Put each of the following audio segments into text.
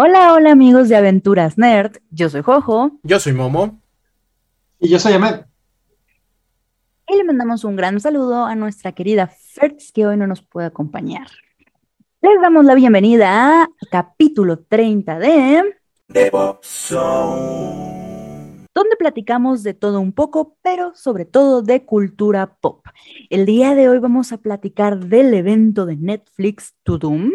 Hola, hola amigos de Aventuras Nerd. Yo soy Jojo. Yo soy Momo. Y yo soy Ahmed. Y le mandamos un gran saludo a nuestra querida Fertz, que hoy no nos puede acompañar. Les damos la bienvenida a capítulo 30 de Devo donde platicamos de todo un poco, pero sobre todo de cultura pop. El día de hoy vamos a platicar del evento de Netflix To Doom,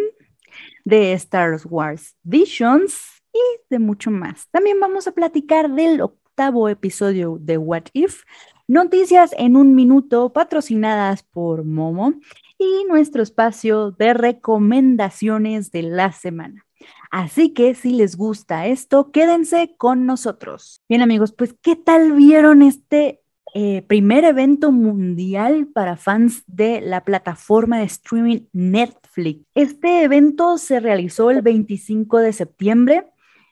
de Star Wars Visions y de mucho más. También vamos a platicar del octavo episodio de What If, noticias en un minuto patrocinadas por Momo y nuestro espacio de recomendaciones de la semana. Así que si les gusta esto, quédense con nosotros. Bien amigos, pues ¿qué tal vieron este eh, primer evento mundial para fans de la plataforma de streaming Netflix. Este evento se realizó el 25 de septiembre.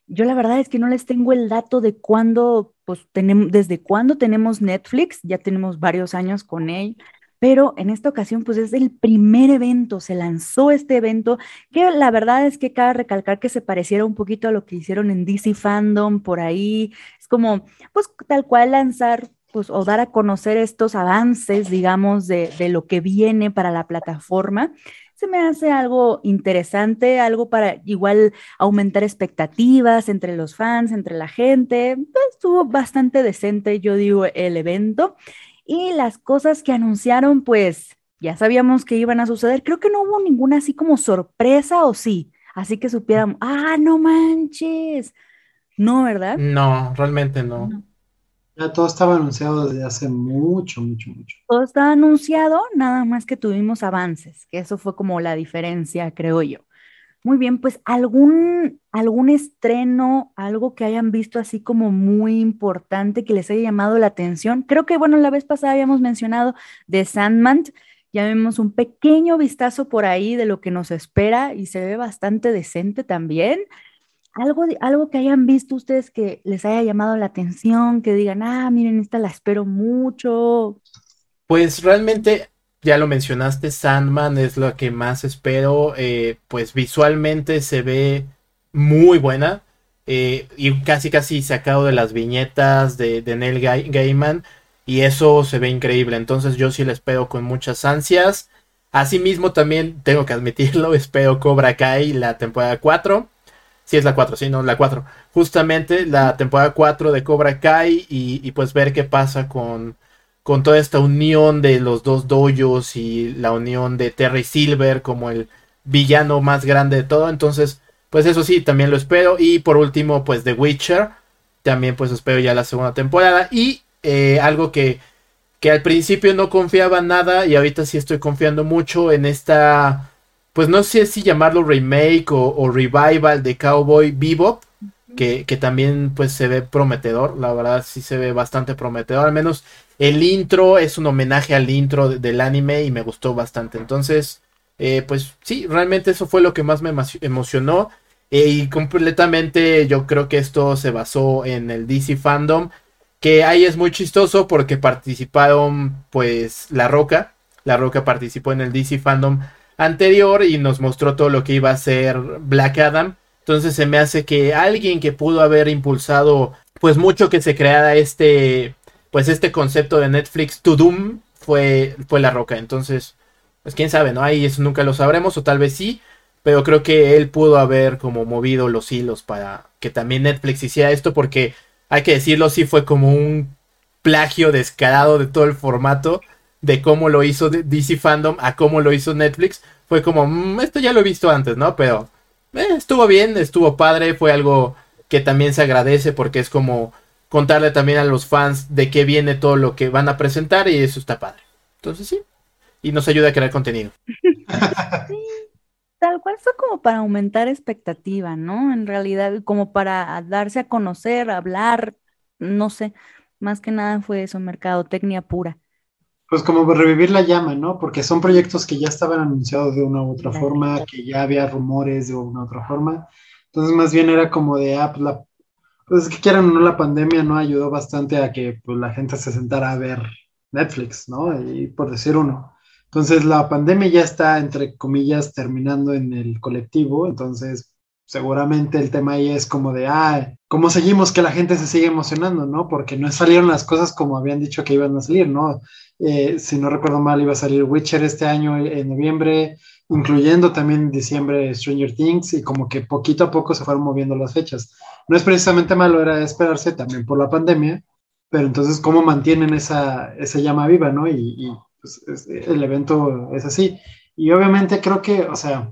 Yo la verdad es que no les tengo el dato de cuándo, pues tenemos, desde cuándo tenemos Netflix, ya tenemos varios años con él, pero en esta ocasión pues es el primer evento, se lanzó este evento, que la verdad es que cabe recalcar que se pareciera un poquito a lo que hicieron en DC Fandom por ahí, es como pues tal cual lanzar pues, o dar a conocer estos avances, digamos, de, lo que viene para la plataforma, se me hace algo interesante, algo para igual aumentar expectativas entre los fans, entre la gente. Estuvo bastante decente, yo digo, el evento. Y las cosas que anunciaron, pues ya sabíamos que iban a suceder. Creo que no hubo ninguna así como sorpresa o sí. Así que supiéramos, ah, no manches. No, ¿verdad? No, realmente no. Todo estaba anunciado desde hace mucho, mucho, mucho. Todo estaba anunciado, nada más que tuvimos avances, que eso fue como la diferencia, creo yo. Muy bien, pues algún, algún estreno, algo que hayan visto así como muy importante que les haya llamado la atención. Creo que, bueno, la vez pasada habíamos mencionado de Sandman, ya vemos un pequeño vistazo por ahí de lo que nos espera y se ve bastante decente también algo, algo que hayan visto ustedes que les haya llamado la atención, que digan, ah, miren, esta la espero mucho. Pues realmente, ya lo mencionaste, Sandman es lo que más espero, eh, pues visualmente se ve muy buena. Eh, y casi casi sacado de las viñetas de, Neil Gaiman y eso se ve increíble entonces yo sí la espero con muchas ansias asimismo también tengo que admitirlo espero Cobra Kai la temporada 4 Sí, es la 4, sí, no, la 4. Justamente la temporada 4 de Cobra Kai y, pues ver qué pasa con, con toda esta unión de los dos doyos y la unión de Terry Silver como el villano más grande de todo. Entonces, pues eso sí, también lo espero. Y por último, pues The Witcher. También pues espero ya la segunda temporada. Y eh, algo que, que al principio no confiaba nada y ahorita sí estoy confiando mucho en esta pues no sé si llamarlo remake o, revival de Cowboy Bebop, que, que, también pues se ve prometedor, la verdad sí se ve bastante prometedor, al menos el intro es un homenaje al intro del anime y me gustó bastante, entonces eh, pues sí, realmente eso fue lo que más me emocionó. Eh, y completamente yo creo que esto se basó en el DC Fandom, que ahí es muy chistoso porque participaron pues La Roca, La Roca participó en el DC Fandom anterior y nos mostró todo lo que iba a ser Black Adam. Entonces se me hace que alguien que pudo haber impulsado pues mucho que se creara este pues este concepto de Netflix to Doom fue fue La Roca. Entonces, pues quién sabe, ¿no? Ahí eso nunca lo sabremos o tal vez sí, pero creo que él pudo haber como movido los hilos para que también Netflix hiciera esto porque hay que decirlo, sí fue como un plagio descarado de todo el formato de cómo lo hizo DC Fandom a cómo lo hizo Netflix, fue como, mm, esto ya lo he visto antes, ¿no? Pero eh, estuvo bien, estuvo padre, fue algo que también se agradece porque es como contarle también a los fans de qué viene todo lo que van a presentar y eso está padre. Entonces sí, y nos ayuda a crear contenido. sí, tal cual fue como para aumentar expectativa, ¿no? En realidad, como para darse a conocer, hablar, no sé, más que nada fue eso, mercadotecnia pura pues como revivir la llama, ¿no? Porque son proyectos que ya estaban anunciados de una u otra forma, que ya había rumores de una u otra forma. Entonces, más bien era como de, ah, pues, la, pues es que quieran o no, la pandemia no ayudó bastante a que pues, la gente se sentara a ver Netflix, ¿no? Y por decir uno. Entonces, la pandemia ya está, entre comillas, terminando en el colectivo. Entonces, seguramente el tema ahí es como de, ah, ¿cómo seguimos que la gente se sigue emocionando, no? Porque no salieron las cosas como habían dicho que iban a salir, ¿no? Eh, si no recuerdo mal, iba a salir Witcher este año en noviembre, incluyendo también en diciembre Stranger Things, y como que poquito a poco se fueron moviendo las fechas. No es precisamente malo, era esperarse también por la pandemia, pero entonces, ¿cómo mantienen esa, esa llama viva, no? Y, pues, el evento es así. Y obviamente creo que, o sea,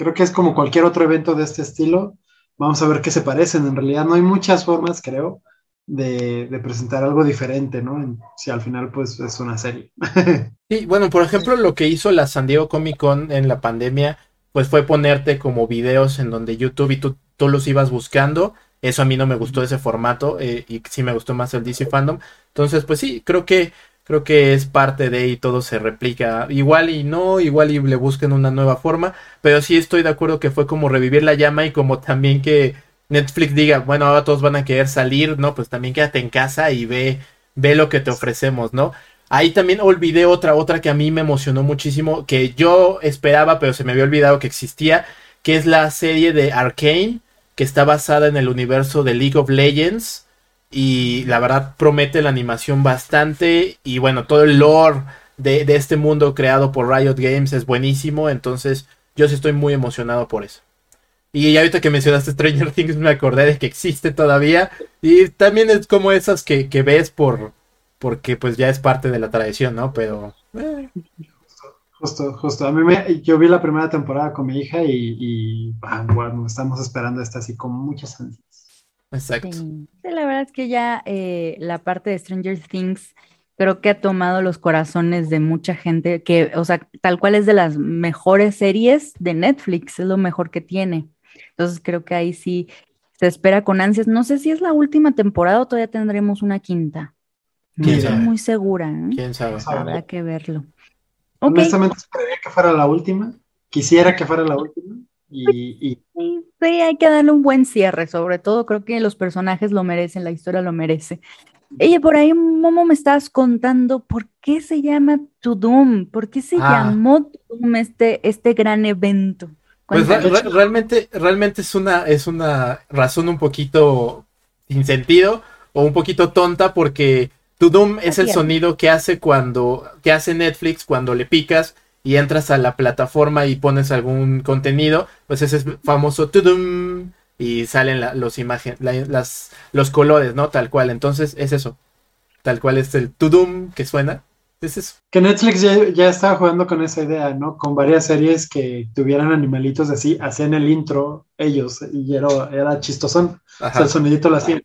creo que es como cualquier otro evento de este estilo. Vamos a ver qué se parecen. En realidad no hay muchas formas, creo, de, presentar algo diferente, ¿no? si al final pues es una serie. sí, bueno, por ejemplo, lo que hizo la San Diego Comic Con en la pandemia, pues fue ponerte como videos en donde YouTube y tú, tú los ibas buscando. Eso a mí no me gustó ese formato eh, y sí me gustó más el DC Fandom. Entonces, pues sí, creo que creo que es parte de y todo se replica. Igual y no, igual y le busquen una nueva forma, pero sí estoy de acuerdo que fue como revivir la llama y como también que Netflix diga, bueno, ahora todos van a querer salir, ¿no? Pues también quédate en casa y ve, ve lo que te ofrecemos, ¿no? Ahí también olvidé otra, otra que a mí me emocionó muchísimo, que yo esperaba, pero se me había olvidado que existía, que es la serie de Arkane, que está basada en el universo de League of Legends. Y la verdad promete la animación bastante. Y bueno, todo el lore de, de este mundo creado por Riot Games es buenísimo. Entonces, yo sí estoy muy emocionado por eso. Y ahorita que mencionaste Stranger Things me acordé de que existe todavía. Y también es como esas que, ves por porque pues ya es parte de la tradición, ¿no? Pero... Eh. Justo, justo. A mí me, yo vi la primera temporada con mi hija y, y bueno, estamos esperando esta así con muchas ansias. Exacto. Sí. la verdad es que ya eh, la parte de Stranger Things creo que ha tomado los corazones de mucha gente que, o sea, tal cual es de las mejores series de Netflix, es lo mejor que tiene. Entonces creo que ahí sí se espera con ansias. No sé si es la última temporada o todavía tendremos una quinta. No estoy muy segura. ¿eh? ¿Quién sabe? Habrá que verlo. Honestamente esperaría que fuera la última. Quisiera que fuera la última. Y, Sí, hay que darle un buen cierre, sobre todo creo que los personajes lo merecen, la historia lo merece. Oye, por ahí, Momo, me estabas contando por qué se llama Tudum, por qué se ah. llamó Tudum este, este gran evento. Pues realmente, realmente es una, es una razón un poquito sin sentido o un poquito tonta porque Tudum es el sonido que hace cuando, que hace Netflix cuando le picas y entras a la plataforma y pones algún contenido, pues ese es famoso Tudum y salen los imágenes, las, los colores, ¿no? Tal cual. Entonces es eso. Tal cual es el Tudum que suena que Netflix ya, estaba jugando con esa idea, ¿no? Con varias series que tuvieran animalitos así, hacían el intro ellos y era, era chistosón. O sea, el sonidito lo hacían.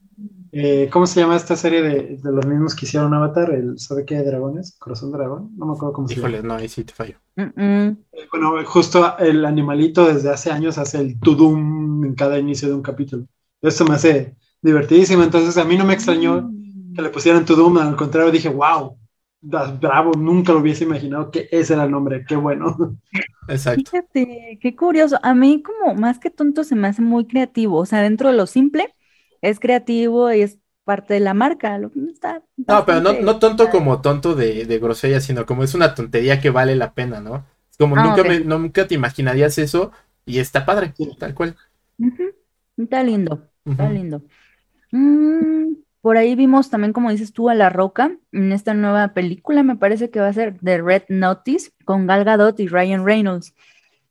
Eh, ¿Cómo se llama esta serie de, los mismos que hicieron Avatar? El, ¿Sabe qué? ¿Dragones? ¿Corazón Dragón? No me acuerdo cómo se llama. no, ahí sí te fallo. Eh, bueno, justo el animalito desde hace años hace el tudum en cada inicio de un capítulo. Esto me hace divertidísimo. Entonces, a mí no me extrañó mm. que le pusieran tudum. Al contrario, dije, wow, bravo, nunca lo hubiese imaginado que ese era el nombre, qué bueno. Exacto. Fíjate, qué curioso. A mí como más que tonto se me hace muy creativo, o sea, dentro de lo simple es creativo y es parte de la marca. Lo, está no, pero no, tonto como tonto de, de, grosella, sino como es una tontería que vale la pena, ¿no? Como ah, nunca, nunca te imaginarías eso y está padre, tal cual. Está lindo, está lindo. Mm, por ahí vimos también, como dices tú, a La Roca en esta nueva película, me parece que va a ser The Red Notice con Gal Gadot y Ryan Reynolds.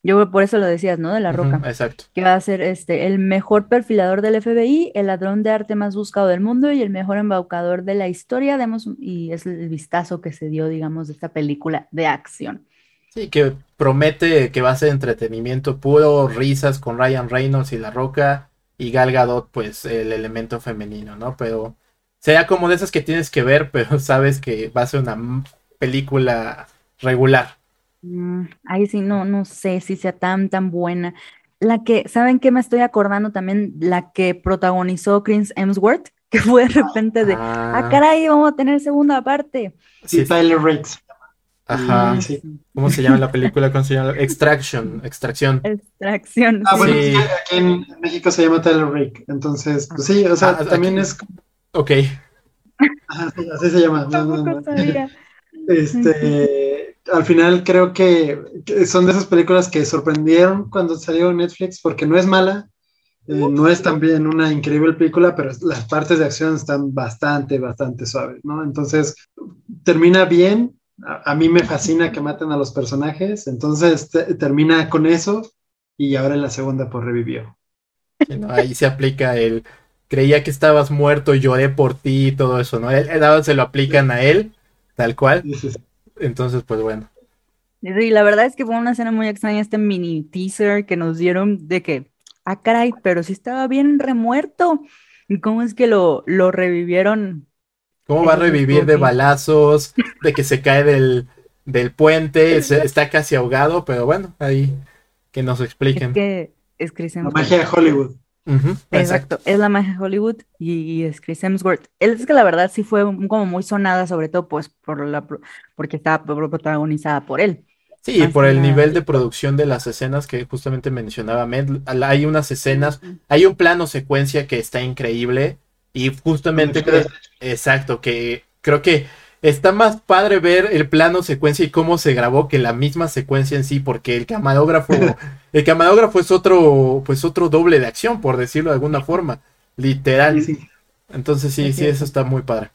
Yo por eso lo decías, ¿no? De La Roca. exacto. Que va a ser este, el mejor perfilador del FBI, el ladrón de arte más buscado del mundo y el mejor embaucador de la historia. Demos, y es el vistazo que se dio, digamos, de esta película de acción. Sí, que promete que va a ser entretenimiento puro, risas con Ryan Reynolds y La Roca y Gal Gadot, pues el elemento femenino, ¿no? Pero sea como de esas que tienes que ver, pero sabes que va a ser una película regular. Mm, ahí sí, no, no sé si sea tan, tan buena. La que, ¿saben qué me estoy acordando también? La que protagonizó Chris Hemsworth, que fue de repente de, ah, ah caray, vamos a tener segunda parte. Sí, Tyler Riggs. Ajá. ¿Cómo se llama la película? ¿Cómo se llama? Extraction, extracción. Extracción. Ah, bueno, aquí en México se llama Tyler Rick. Entonces, pues sí, o sea, ah, también es Ok. así se llama. Este, al final creo que, son de esas películas que sorprendieron cuando salió en Netflix porque no es mala, Eh, no es también una increíble película, pero las partes de acción están bastante, bastante suaves, ¿no? Entonces, termina bien. A, mí me fascina que maten a los personajes. Entonces, termina con eso y ahora en la segunda, pues revivió. ahí se aplica el creía que estabas muerto, lloré por ti y todo eso, ¿no? El, se lo aplican a él, tal cual. Entonces, pues bueno. Y la verdad es que fue una escena muy extraña este mini teaser que nos dieron de que, ah, caray, pero si estaba bien remuerto. ¿Y cómo es que lo, lo revivieron? ¿Cómo va a revivir de balazos, de que se cae del, del puente, está casi ahogado? Pero bueno, ahí que nos expliquen. Es que es La magia de Hollywood. Exacto. es la magia de Hollywood y, es Chris Hemsworth. Él es que la verdad sí fue como muy sonada, sobre todo pues por la porque estaba protagonizada por él. Sí, por el nivel de producción de las escenas que justamente mencionaba Med. Hay unas escenas, hay un plano secuencia que está increíble y justamente, exacto, que creo que está más padre ver el plano secuencia y cómo se grabó que la misma secuencia en sí, porque el camarógrafo, el camarógrafo es otro, pues otro doble de acción, por decirlo de alguna forma, literal. Entonces sí, sí, eso está muy padre.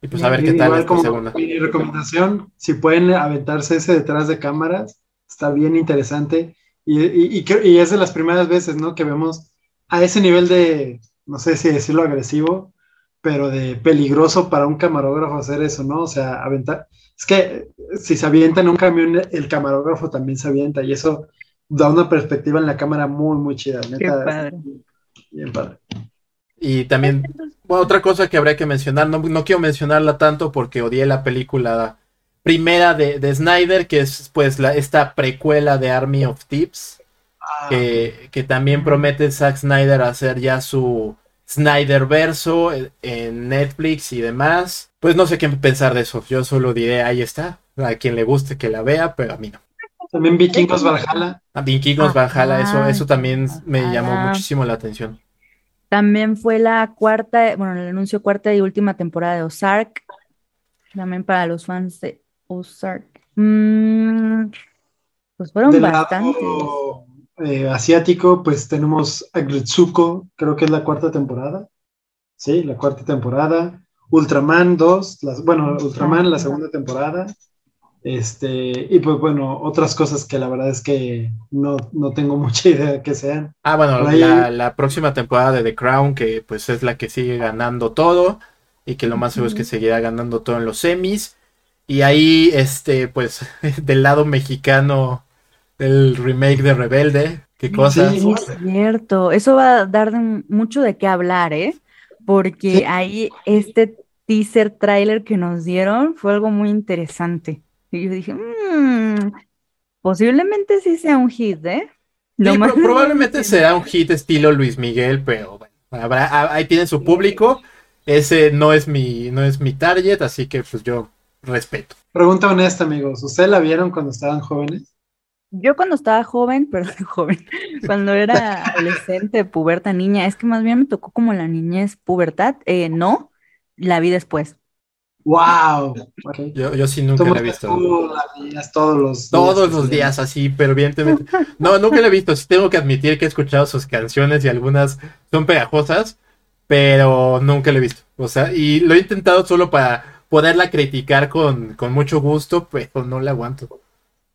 Y pues a ver qué tal esta segunda. Mi recomendación, si pueden aventarse ese detrás de cámaras, está bien interesante. Y, y, y, es de las primeras veces, ¿no? Que vemos a ese nivel de, no sé si decirlo agresivo, pero de peligroso para un camarógrafo hacer eso, ¿no? O sea, aventar. Es que si se avienta en un camión, el camarógrafo también se avienta y eso da una perspectiva en la cámara muy, muy chida. Neta, padre. Bien padre. Y también, otra cosa que habría que mencionar, no, no, quiero mencionarla tanto porque odié la película primera de, de Snyder, que es pues la, esta precuela de Army of Tips, ah, que, que, también promete Zack Snyder hacer ya su Snyder verso en Netflix y demás. Pues no sé qué pensar de eso, yo solo diré, ahí está, a quien le guste que la vea, pero a mí no. También Vikingos Valhalla. A Vikingos Valhalla, eso, eso también me llamó muchísimo la atención. También fue la cuarta, bueno, el anuncio cuarta y última temporada de Ozark. También para los fans de Ozark. Mm, pues fueron bastantes. Eh, asiático, pues tenemos Agretsuko, creo que es la cuarta temporada. Sí, la cuarta temporada. Ultraman 2, bueno, Ultraman la segunda temporada. Este, y pues bueno, otras cosas que la verdad es que no, tengo mucha idea de que sean. Ah, bueno, la, próxima temporada de The Crown, que pues es la que sigue ganando todo, y que lo más seguro es que seguirá ganando todo en los semis. Y ahí, este, pues, del lado mexicano, el remake de Rebelde, qué cosa. Sí, es cierto, eso va a dar mucho de qué hablar, ¿eh? Porque ahí este teaser trailer que nos dieron fue algo muy interesante. Y yo dije, mmm, posiblemente sí sea un hit, ¿eh? probablemente será un hit estilo Luis Miguel, pero bueno, habrá, ahí tiene su público. Ese no es mi, no es mi target, así que pues yo respeto. Pregunta honesta, amigos. ¿Ustedes la vieron cuando estaban jóvenes? Yo cuando estaba joven, perdón, joven, cuando era adolescente, puberta, niña, es que más bien me tocó como la niñez pubertad, eh, no, la vi después. ¡Wow! Yo, yo sí nunca la he visto. todos los días. Todos los días, así, pero evidentemente. No, nunca la he visto. Sí tengo que admitir que he escuchado sus canciones y algunas son pegajosas, pero nunca la he visto. O sea, y lo he intentado solo para poderla criticar con, con mucho gusto, pero no la aguanto.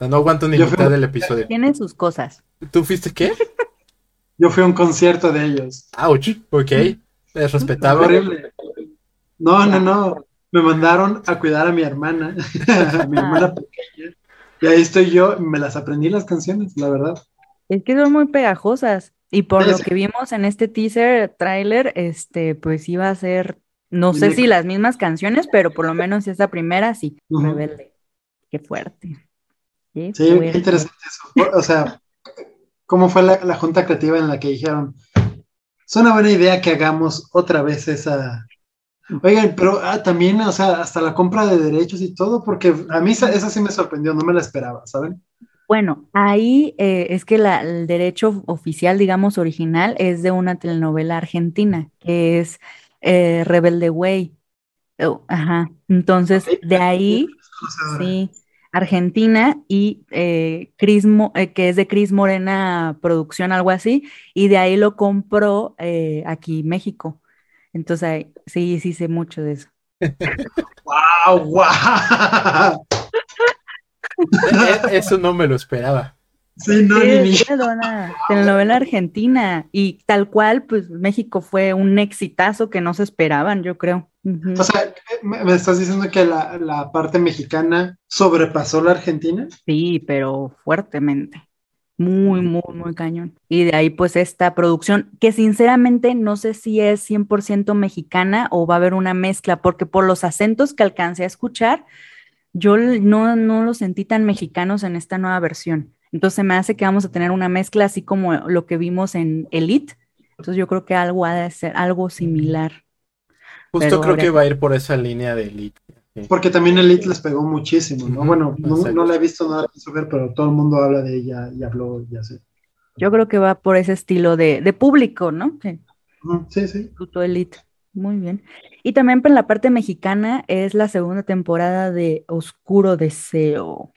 No aguanto ni mitad del episodio. Tienen sus cosas. ¿Tú fuiste qué? Yo fui a un concierto de ellos. Ouch, ok. Es respetable. Horrible. No, no, no me mandaron a cuidar a mi hermana, a mi hermana pequeña. Y ahí estoy yo, me las aprendí las canciones, la verdad. Es que son muy pegajosas. Y por lo que vimos en este teaser trailer, este, pues iba a ser, no sé si las mismas canciones, pero por lo menos esa primera sí, rebelde. Qué fuerte. Sí, qué interesante eso. O sea, ¿cómo fue la, la junta creativa en la que dijeron, es una buena idea que hagamos otra vez esa, Oigan, pero ah, también, o sea, hasta la compra de derechos y todo, porque a mí esa, sí me sorprendió, no me la esperaba, ¿saben? Bueno, ahí eh, es que el derecho oficial, digamos, original, es de una telenovela argentina, que es eh, Rebelde Way. Oh, ajá. Entonces, de ahí, sí, Argentina y eh, Chris eh, que es de Cris Morena Producción, algo así, y de ahí lo compró eh, aquí México. Entonces, sí, sí sé mucho de eso. ¡Wow! ¡Wow! Eso no me lo esperaba. Sí, no, ni, telenovela argentina y tal cual, pues México fue un exitazo que no se esperaban, yo creo. O sea, ¿me estás diciendo que la, la, parte mexicana sobrepasó la argentina? Sí, pero fuertemente. Muy, muy, muy cañón. Y de ahí pues esta producción, que sinceramente no sé si es 100% mexicana o va a haber una mezcla, porque por los acentos que alcancé a escuchar, yo no, no los sentí tan mexicanos en esta nueva versión. Entonces me hace que vamos a tener una mezcla así como lo que vimos en Elite. Entonces yo creo que algo ha de ser algo similar. Justo creo que va a ir por esa línea de Elite. Porque también Elite les pegó muchísimo, ¿no? Bueno, no, la he visto, he ver, pero todo el mundo habla de ella y habló, ya sé. Yo creo que va por ese estilo de, público, ¿no? Sí, sí. Elite. Muy bien. Y también en la parte mexicana es la segunda temporada de Oscuro Deseo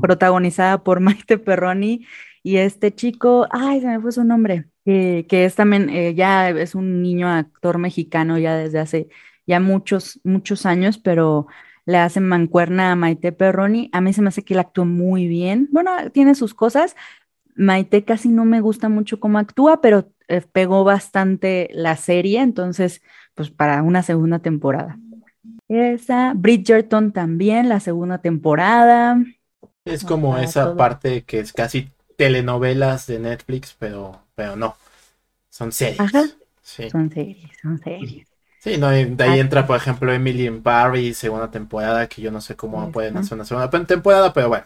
protagonizada por Maite Perroni y este chico, ay, se me fue su nombre, que es también, eh, ya es un niño actor mexicano ya desde hace ya muchos, muchos años, pero le hacen mancuerna a Maite Perroni. A mí se me hace que él actuó muy bien. Bueno, tiene sus cosas. Maite casi no me gusta mucho cómo actúa, pero eh, pegó bastante la serie, entonces, pues para una segunda temporada. Esa, Bridgerton también, la segunda temporada. Es como esa parte que es casi telenovelas de Netflix, pero, pero no. Son series. Son series, son series. Sí, no, de ahí entra, por ejemplo, Emily in Paris, segunda temporada, que yo no sé cómo pueden hacer una segunda temporada, pero bueno.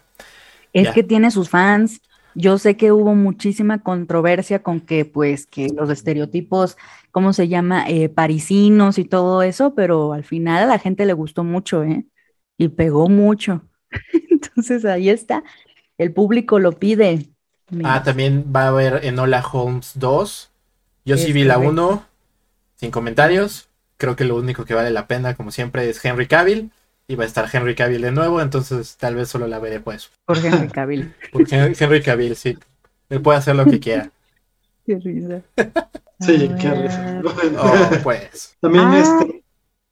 Es que tiene sus fans. Yo sé que hubo muchísima controversia con que, pues, que los estereotipos, ¿cómo se llama? Eh, parisinos y todo eso, pero al final a la gente le gustó mucho, ¿eh? Y pegó mucho. Entonces ahí está. El público lo pide. Ah, también va a haber Enola Holmes 2. Yo sí vi la 1, sin comentarios. Creo que lo único que vale la pena, como siempre, es Henry Cavill. Y va a estar Henry Cavill de nuevo, entonces tal vez solo la veré pues. Por Henry Cavill. Por Henry Cavill, sí. Él puede hacer lo que quiera. Qué risa. Sí, qué risa. Oh, pues. También ah. este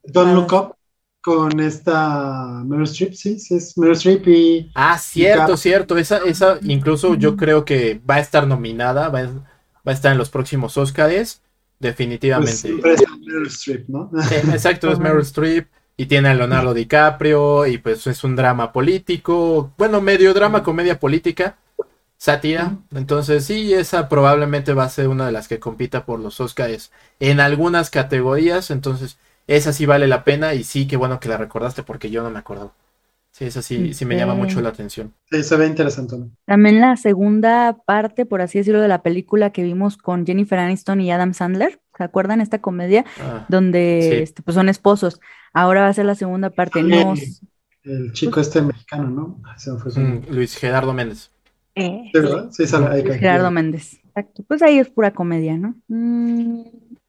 Don't Look Up con esta Meryl Streep, sí, sí es Meryl Streep y... Ah, cierto, cierto, esa, esa incluso yo creo que va a estar nominada, va a, va a estar en los próximos Oscars, definitivamente. Pues es Meryl Streep, ¿no? exacto, es Meryl Streep y tiene a Leonardo DiCaprio y pues es un drama político, bueno, medio drama, comedia política, sátira, entonces sí, esa probablemente va a ser una de las que compita por los Oscars en algunas categorías, entonces esa sí vale la pena y sí, qué bueno que la recordaste porque yo no me acuerdo. Sí, esa sí, sí me llama mucho la atención. Sí, se ve interesante. También la segunda parte, por así decirlo, de la película que vimos con Jennifer Aniston y Adam Sandler. ¿Se acuerdan esta comedia? Ah, donde este, pues son esposos. Ahora va a ser la segunda parte. El chico este mexicano, ¿no? Mm, Luis Gerardo Méndez. Eh, sí, Luis Gerardo Méndez. Exacto. Pues ahí es pura comedia, ¿no? Mm,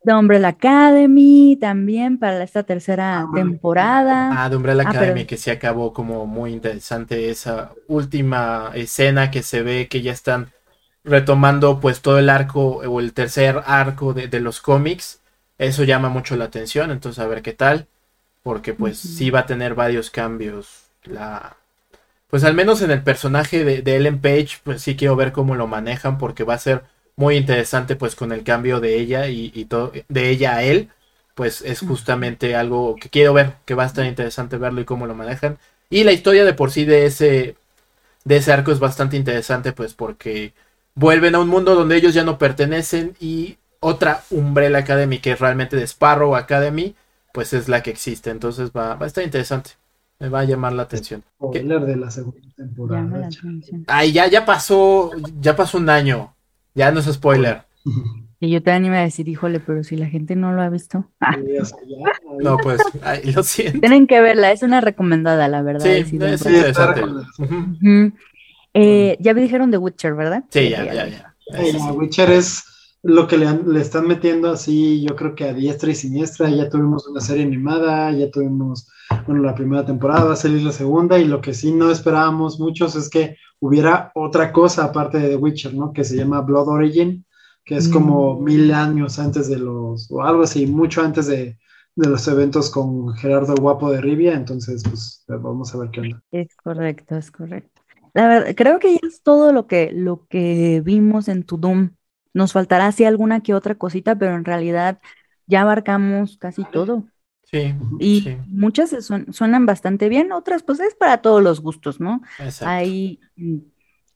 de Umbrella Academy también para esta tercera ah, temporada. Ah, de Umbrella ah, Academy, que se acabó como muy interesante esa última escena que se ve que ya están retomando pues todo el arco o el tercer arco de, los cómics. Eso llama mucho la atención, entonces a ver qué tal, porque pues sí va a tener varios cambios. La, pues al menos en el personaje de, de Ellen Page, pues sí quiero ver cómo lo manejan, porque va a ser muy interesante pues con el cambio de ella y, todo de ella a él pues es justamente algo que quiero ver que va a estar interesante verlo y cómo lo manejan y la historia de por sí de ese de ese arco es bastante interesante pues porque vuelven a un mundo donde ellos ya no pertenecen y otra Umbrella Academy que es realmente de Sparrow Academy pues es la que existe entonces va, va a estar interesante me va a llamar la atención. de la segunda temporada. Ay, ya, ya pasó, ya pasó un año. Ya no es spoiler. Y yo también iba a decir, híjole, pero si la gente no lo ha visto. no, pues, lo siento. Tienen que verla, es una recomendada, la verdad. Sí, es interesante. Eh, ya me dijeron de Witcher, ¿verdad? Sí, ya, ya, ya. Witcher es lo que le, le, están metiendo así, yo creo que a diestra y siniestra. Ya tuvimos una serie animada, ya tuvimos bueno, la primera temporada, va a salir la segunda y lo que sí no esperábamos muchos es que hubiera otra cosa aparte de The Witcher, ¿no? Que se llama Blood Origin, que es como mm. mil años antes de los, o algo así, mucho antes de, de los eventos con Gerardo Guapo de Rivia, entonces pues vamos a ver qué onda. Es correcto, es correcto. La verdad, creo que ya es todo lo que, lo que vimos en Tudum. Nos faltará así alguna que otra cosita, pero en realidad ya abarcamos casi todo. Sí. Y muchas suenan bastante bien, otras pues es para todos los gustos, ¿no? Exacto. Hay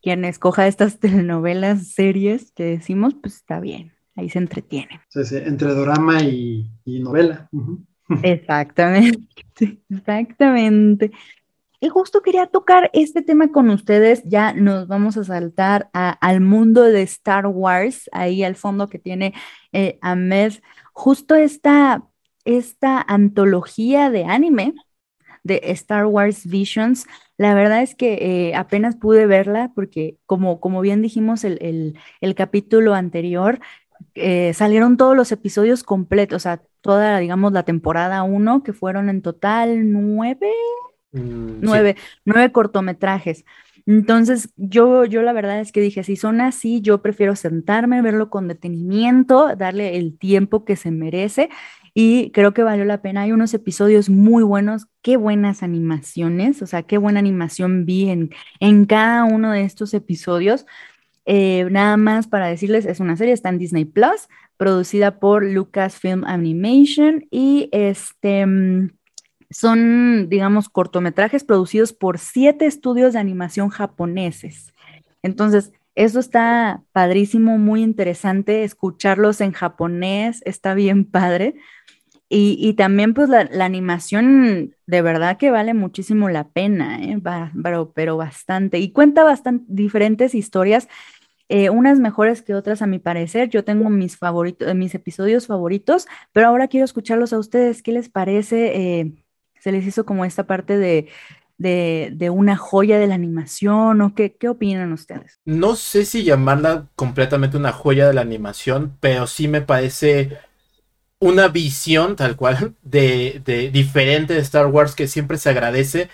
quien escoja estas telenovelas, series que decimos, pues está bien, ahí se entretiene. Sí, sí, entre drama y, novela. Exactamente, exactamente. Y justo quería tocar este tema con ustedes. Ya nos vamos a saltar al mundo de Star Wars, ahí al fondo que tiene eh, Ahmed. Justo esta, esta antología de anime de Star Wars Visions, la verdad es que eh, apenas pude verla porque, como, como bien dijimos el, el, capítulo anterior, eh, salieron todos los episodios completos, o sea, toda, digamos, la temporada 1, que fueron en total nueve, Mm, nueve, nueve cortometrajes. Entonces, yo, yo la verdad es que dije, si son así, yo prefiero sentarme, verlo con detenimiento, darle el tiempo que se merece y creo que valió la pena. Hay unos episodios muy buenos, qué buenas animaciones, o sea, qué buena animación vi en, en cada uno de estos episodios. Eh, nada más para decirles, es una serie, está en Disney Plus, producida por Lucasfilm Animation y este mm, son, digamos, cortometrajes producidos por siete estudios de animación japoneses. Entonces, eso está padrísimo, muy interesante, escucharlos en japonés, está bien padre. Y, también pues la, animación de verdad que vale muchísimo la pena, ¿eh? pero, pero, bastante. Y cuenta bastante diferentes historias, eh, unas mejores que otras a mi parecer. Yo tengo mis favoritos, mis episodios favoritos, pero ahora quiero escucharlos a ustedes. ¿Qué les parece? Eh, se les hizo como esta parte de, de, una joya de la animación o qué, qué opinan ustedes? No sé si llamarla completamente una joya de la animación, pero sí me parece una visión tal cual de, de diferente de Star Wars que siempre se agradece,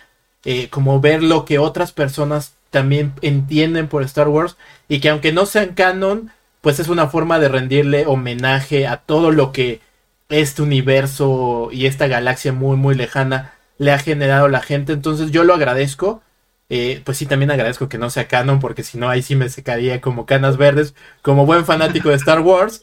eh, como ver lo que otras personas también entienden por Star Wars y que aunque no sean canon, pues es una forma de rendirle homenaje a todo lo que este universo y esta galaxia muy, muy lejana le ha generado la gente. Entonces yo lo agradezco. Eh, pues sí, también agradezco que no sea canon, porque si no, ahí sí me secaría como canas verdes, como buen fanático de Star Wars,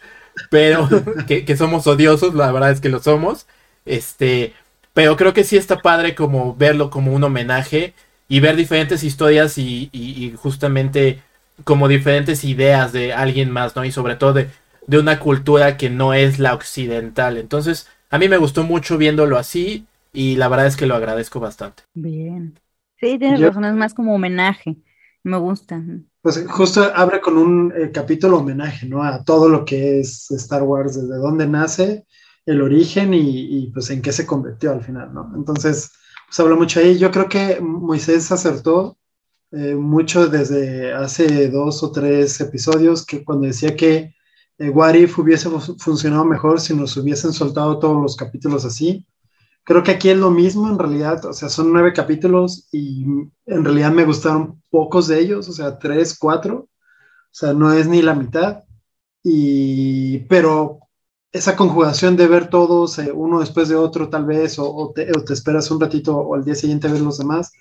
pero que, somos odiosos, la verdad es que lo somos. Este, pero creo que sí está padre como verlo como un homenaje y ver diferentes historias y, y justamente como diferentes ideas de alguien más, ¿no? Y sobre todo de de una cultura que no es la occidental. Entonces, a mí me gustó mucho viéndolo así y la verdad es que lo agradezco bastante. Bien. Sí, tienes razón, es más como homenaje. Me gusta. Pues justo abre con un eh, capítulo homenaje, ¿no? A todo lo que es Star Wars, desde dónde nace, el origen y, pues en qué se convirtió al final, ¿no? Entonces, pues habla mucho ahí. Yo creo que Moisés acertó eh, mucho desde hace dos o tres episodios, que cuando decía que eh, What If hubiese funcionado mejor si nos hubiesen soltado todos los capítulos así. Creo que aquí es lo mismo en realidad, o sea, son nueve capítulos y en realidad me gustaron pocos de ellos, o sea, tres, cuatro, o sea, no es ni la mitad. Y, pero esa conjugación de ver todos eh, uno después de otro tal vez, o, te, o, te, esperas un ratito o al día siguiente ver los demás,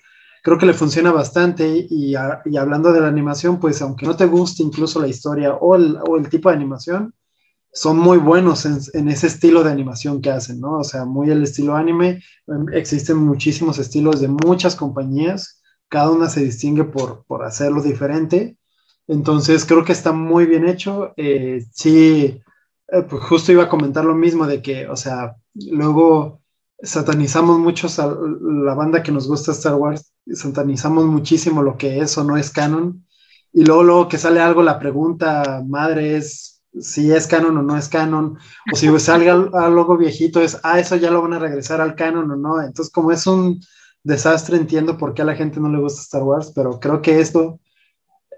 creo que le funciona bastante y, hablando de la animación, pues aunque no te guste incluso la historia o el, o el tipo de animación, son muy buenos en, ese estilo de animación que hacen, ¿no? O sea, muy el estilo anime. Em, existen muchísimos estilos de muchas compañías, cada una se distingue por, por hacerlo diferente. Entonces, creo que está muy bien hecho. Eh, sí, eh, pues justo iba a comentar lo mismo de que, o sea, luego satanizamos mucho a la banda que nos gusta Star Wars, satanizamos muchísimo lo que es o no es canon, y luego, luego que sale algo, la pregunta madre es si es canon o no es canon, o si salga algo viejito es, ah, eso ya lo van a regresar al canon o no, entonces como es un desastre, entiendo por qué a la gente no le gusta Star Wars, pero creo que esto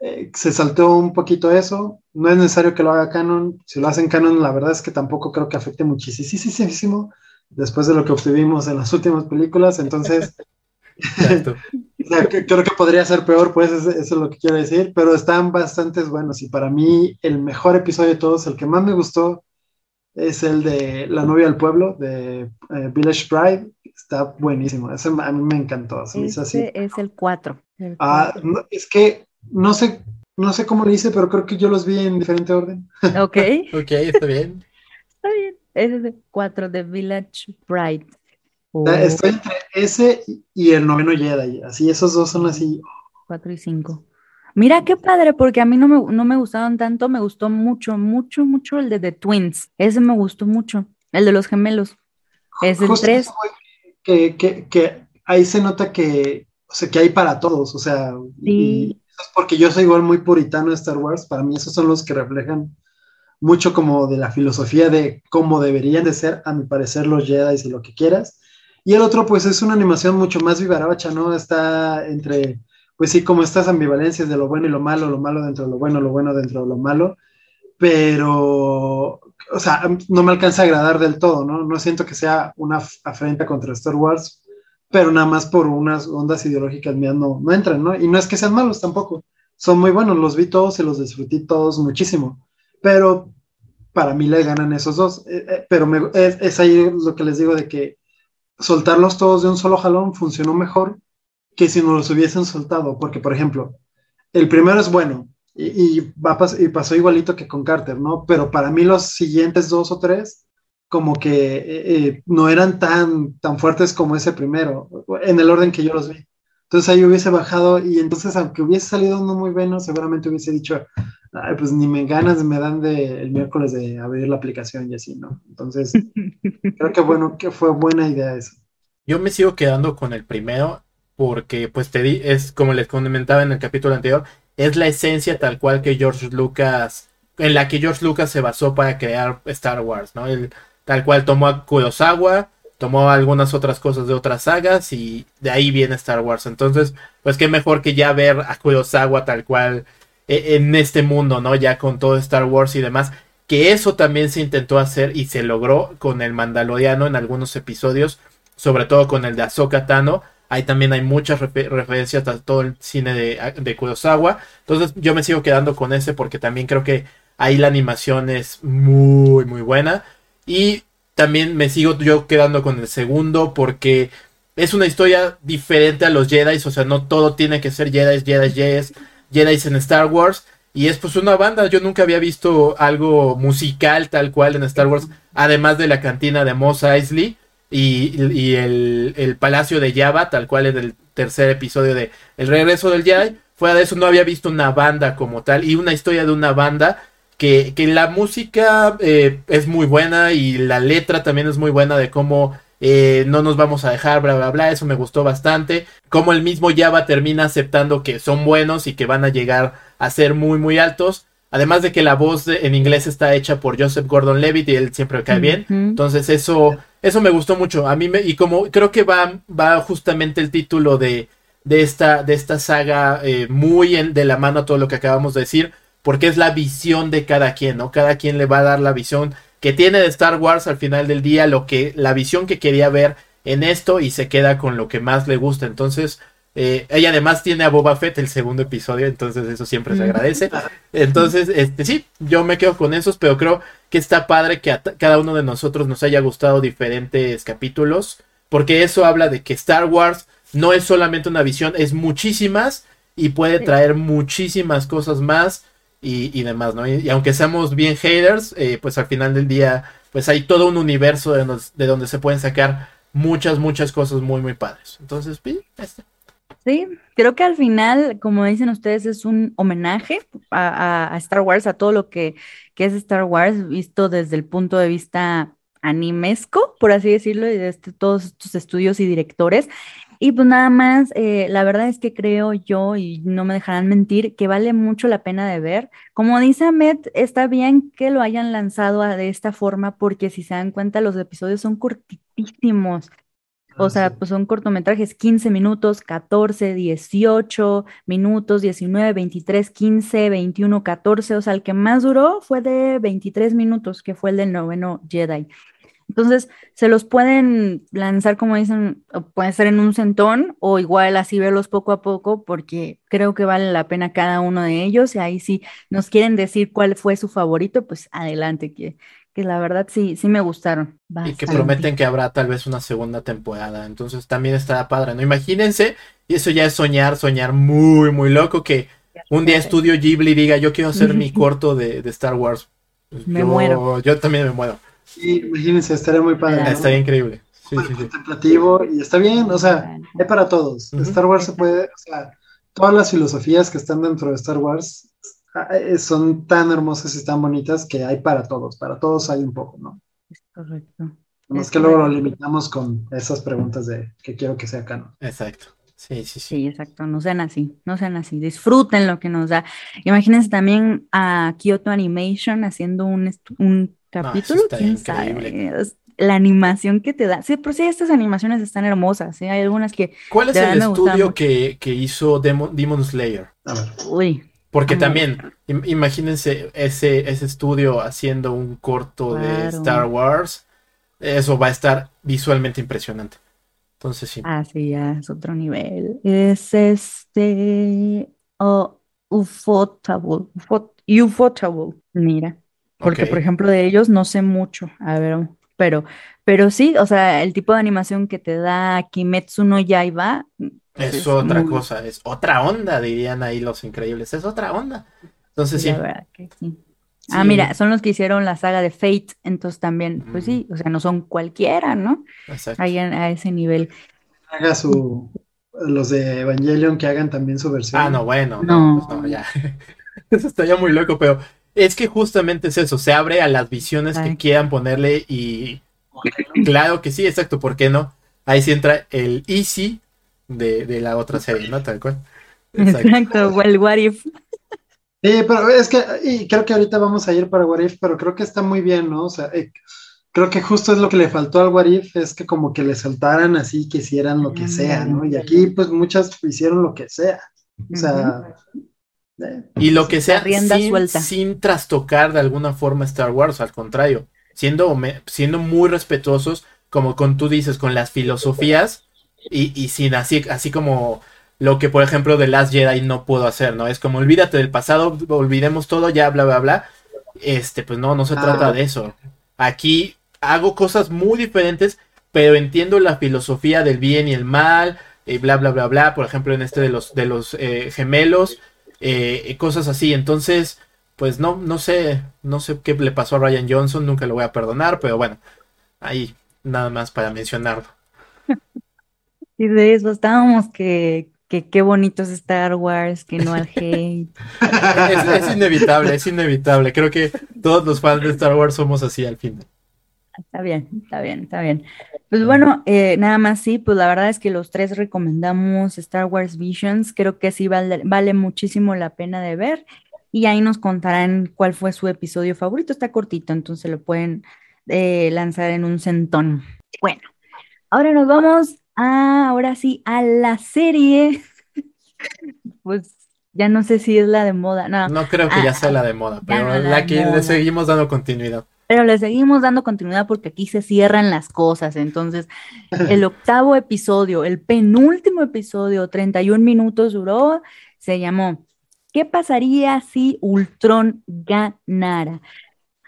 eh, se saltó un poquito eso, no es necesario que lo haga canon, si lo hacen canon, la verdad es que tampoco creo que afecte muchísimo después de lo que obtuvimos en las últimas películas, entonces creo que podría ser peor, pues eso, es lo que quiero decir, pero están bastante buenos y para mí el mejor episodio de todos, el que más me gustó, es el de La novia del pueblo, de eh, Village Pride, está buenísimo, ese a mí me encantó. Ese es el 4. Ah, es que no sé, no sé cómo lo hice, pero creo que yo los vi en diferente orden. Ok. ok, está bien. Está bien. Ese es el 4 de Village Pride. Estoy entre ese y el noveno Jedi. Así, esos dos son así. 4 y 5. Mira qué padre, porque a mí no me, no me gustaron tanto, me gustó mucho, mucho, mucho el de The Twins. Ese me gustó mucho, el de los gemelos. Es el 3. Que, que, que, ahí se nota que, o sea, que hay para todos, o sea, sí. eso es porque yo soy igual muy puritano de Star Wars, para mí esos son los que reflejan mucho como de la filosofía de cómo deberían de ser, a mi parecer, los Jedi y lo que quieras. Y el otro, pues, es una animación mucho más vivaracha, ¿no? Está entre, pues sí, como estas ambivalencias de lo bueno y lo malo, lo malo dentro de lo bueno, lo bueno dentro de lo malo, pero, o sea, no me alcanza a agradar del todo, ¿no? No siento que sea una afrenta contra Star Wars, pero nada más por unas ondas ideológicas mías no, no entran, ¿no? Y no es que sean malos tampoco, son muy buenos, los vi todos y los disfruté todos muchísimo pero para mí le ganan esos dos. Eh, eh, pero es, ahí lo que les digo de que soltarlos todos de un solo jalón funcionó mejor que si no los hubiesen soltado, porque por ejemplo, el primero es bueno y, y pasó igualito que con Carter, ¿no? Pero para mí los siguientes dos o tres como que eh, no eran tan, tan fuertes como ese primero, en el orden que yo los vi. Entonces ahí hubiese bajado y entonces aunque hubiese salido uno muy bueno, seguramente hubiese dicho, Ay, pues ni me ganas me dan de el miércoles de abrir la aplicación y así, ¿no? Entonces, creo que bueno, que fue buena idea eso. Yo me sigo quedando con el primero porque pues te di, es como les comentaba en el capítulo anterior, es la esencia tal cual que George Lucas, en la que George Lucas se basó para crear Star Wars, ¿no? El, tal cual tomó a Kurosawa, tomó algunas otras cosas de otras sagas y de ahí viene Star Wars. Entonces, pues qué mejor que ya ver a Kurosawa tal cual en este mundo, ¿no? Ya con todo Star Wars y demás. Que eso también se intentó hacer y se logró con el Mandaloriano en algunos episodios, sobre todo con el de Ahsoka Tano. Ahí también hay muchas referencias a todo el cine de, de Kurosawa. Entonces yo me sigo quedando con ese porque también creo que ahí la animación es muy, muy buena. Y también me sigo yo quedando con el segundo porque es una historia diferente a los Jedi. O sea, no todo tiene que ser Jedi, Jedi, Jedi. Jedi en Star Wars. Y es pues una banda, yo nunca había visto algo musical tal cual en Star Wars, además de la cantina de Mos Eisley y, el, Palacio de Java, tal cual en el tercer episodio de El Regreso del Jedi. Fuera de eso no había visto una banda como tal y una historia de una banda que, que la música eh, es muy buena y la letra también es muy buena de cómo eh, no nos vamos a dejar, bla, bla, bla, eso me gustó bastante. Como el mismo Java termina aceptando que son buenos y que van a llegar a ser muy, muy altos. Además de que la voz en inglés está hecha por Joseph Gordon-Levitt y él siempre cae bien. Entonces eso, eso me gustó mucho. A mí me, y como creo que va, va justamente el título de, de, esta, de esta saga eh, muy de la mano a todo lo que acabamos de decir, porque es la visión de cada quien, ¿no? Cada quien le va a dar la visión que tiene de Star Wars al final del día, lo que, la visión que quería ver en esto y se queda con lo que más le gusta. Entonces, eh, ella además tiene a Boba Fett el segundo episodio, entonces eso siempre se agradece. Entonces, este sí, yo me quedo con esos, pero creo que está padre que a cada uno de nosotros nos haya gustado diferentes capítulos, porque eso habla de que Star Wars no es solamente una visión, es muchísimas y puede traer muchísimas cosas más y, demás, ¿no? Y, aunque seamos bien haters, eh, pues al final del día, pues hay todo un universo de, donde se pueden sacar muchas, muchas cosas muy, muy padres. Entonces, sí, este. Sí, creo que al final, como dicen ustedes, es un homenaje a, Star Wars, a todo lo que, que, es Star Wars, visto desde el punto de vista animesco, por así decirlo, y de este, todos estos estudios y directores. Y pues nada más, eh, la verdad es que creo yo, y no me dejarán mentir, que vale mucho la pena de ver. Como dice Ahmed, está bien que lo hayan lanzado de esta forma, porque si se dan cuenta, los episodios son cortísimos. O ah, sea, pues son cortometrajes 15 minutos, 14, 18 minutos, 19, 23, 15, 21, 14. O sea, el que más duró fue de 23 minutos, que fue el del noveno Jedi. Entonces, se los pueden lanzar, como dicen, puede ser en un centón o igual así verlos poco a poco, porque creo que vale la pena cada uno de ellos. Y ahí si nos quieren decir cuál fue su favorito, pues adelante, que, que la verdad sí, sí me gustaron. Y que prometen que habrá tal vez una segunda temporada. Entonces también estará padre, ¿no? Imagínense, y eso ya es soñar, soñar muy, muy loco, que un día Estudio Ghibli diga, yo quiero hacer mi corto de, Star Wars. me muero. Yo también me muero. Sí, imagínense, estaría muy padre. Estaría increíble. Sí, sí, contemplativo y está bien, o sea, es para todos. Star Wars se puede, o sea, todas las filosofías que están dentro de Star Wars ah, eh, son tan hermosas y tan bonitas que hay para todos, para todos hay un poco, ¿no? correcto. No es que luego lo limitamos con esas preguntas de que quiero que sea canon. Exacto. Sí, sí, sí. Sí, exacto. No sean así, no sean así. Disfruten lo que nos da. Imagínense también a Kyoto Animation haciendo un, un capítulo, quién sabe. La animación que te da. Sí, pero sí, estas animaciones están hermosas. ¿eh? Hay algunas que. ¿Cuál es el estudio que, hizo Demon, Slayer? Uy. Porque también, imagínense ese, ese estudio haciendo un corto de Star Wars. Eso va a estar visualmente impresionante. Entonces sí. Ah, sí, ya es otro nivel. Es este. Oh, Ufotable. Ufotable. Mira. Porque, por ejemplo, de ellos no sé mucho. A ver, pero, pero sí, o sea, el tipo de animación que te da Kimetsu no Yaiba. Es, es otra cosa, es otra onda, dirían ahí los increíbles. Es otra onda. Entonces sí. Ah, mira, son los que hicieron la saga de Fate, entonces también, pues sí, o sea, no son cualquiera, ¿no? Exacto. Ahí a, ese nivel. Haga su, los de Evangelion que hagan también su versión. Ah, no, bueno, no, no, pues ya. Eso está ya muy loco, pero es que justamente es eso, se abre a las visiones que quieran ponerle y claro que sí, exacto, ¿por qué no? Ahí sí entra el easy de, de la otra serie, ¿no? Tal cual. Exacto, o el what if. Sí, pero es que, y creo que ahorita vamos a ir para What If, pero creo que está muy bien, ¿no? O sea, eh, creo que justo es lo que le faltó al What If, es que como que le saltaran así, que hicieran lo que sea, ¿no? Y aquí, pues muchas hicieron lo que sea. O sea, y lo que sea sin, sin, trastocar de alguna forma Star Wars, al contrario, siendo, siendo muy respetuosos, como con tú dices, con las filosofías y, y, sin así, así como lo que por ejemplo de Last Jedi no pudo hacer, ¿no? Es como olvídate del pasado, olvidemos todo, ya bla bla bla. Este, pues no, no se trata ah. de eso. Aquí hago cosas muy diferentes, pero entiendo la filosofía del bien y el mal, y bla bla bla bla, por ejemplo en este de los de los eh, gemelos eh, cosas así. Entonces, pues no, no sé, no sé qué le pasó a Ryan Johnson, nunca lo voy a perdonar, pero bueno, ahí nada más para mencionarlo. Y de eso estábamos que, que qué bonito es Star Wars, que no al hate. es, inevitable, es inevitable. Creo que todos los fans de Star Wars somos así al final. Está bien, está bien, está bien. Pues bueno, eh, nada más sí, pues la verdad es que los tres recomendamos Star Wars Visions, creo que sí vale, vale muchísimo la pena de ver y ahí nos contarán cuál fue su episodio favorito, está cortito, entonces lo pueden eh, lanzar en un centón. Bueno, ahora nos vamos a, ahora sí, a la serie, pues ya no sé si es la de moda, no. No creo que ya sea la de moda, pero la, que le seguimos dando continuidad pero le seguimos dando continuidad porque aquí se cierran las cosas. Entonces, el octavo episodio, el penúltimo episodio, 31 minutos duró, se llamó ¿Qué pasaría si Ultron ganara?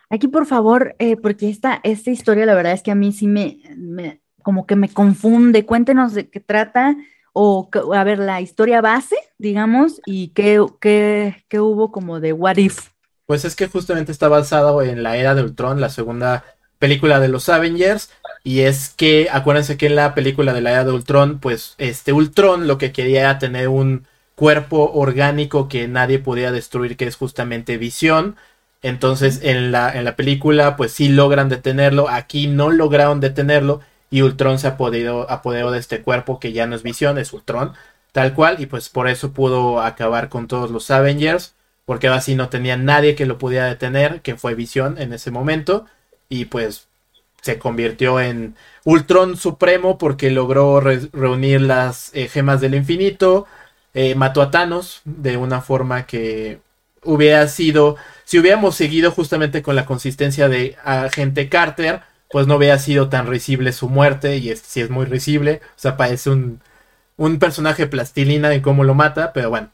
Aquí, por favor, eh, porque esta, esta historia, la verdad es que a mí sí me, como que me confunde. Cuéntenos de qué trata, o a ver, la historia base, digamos, y qué, qué, qué hubo como de what if. Pues es que justamente está basado en la era de Ultron, la segunda película de los Avengers. Y es que, acuérdense que en la película de la era de Ultron, pues este Ultron lo que quería era tener un cuerpo orgánico que nadie podía destruir, que es justamente visión. Entonces en la, en la película pues sí logran detenerlo, aquí no lograron detenerlo y Ultron se apoderó, apoderó de este cuerpo que ya no es visión, es Ultron, tal cual, y pues por eso pudo acabar con todos los Avengers porque ahora sí no tenía nadie que lo pudiera detener, que fue Visión en ese momento, y pues se convirtió en Ultron Supremo porque logró reunir las eh, gemas del infinito, eh, mató a Thanos de una forma que hubiera sido, si hubiéramos seguido justamente con la consistencia de agente Carter, pues no hubiera sido tan risible su muerte, y este sí es muy risible, o sea, parece un, un personaje plastilina de cómo lo mata, pero bueno.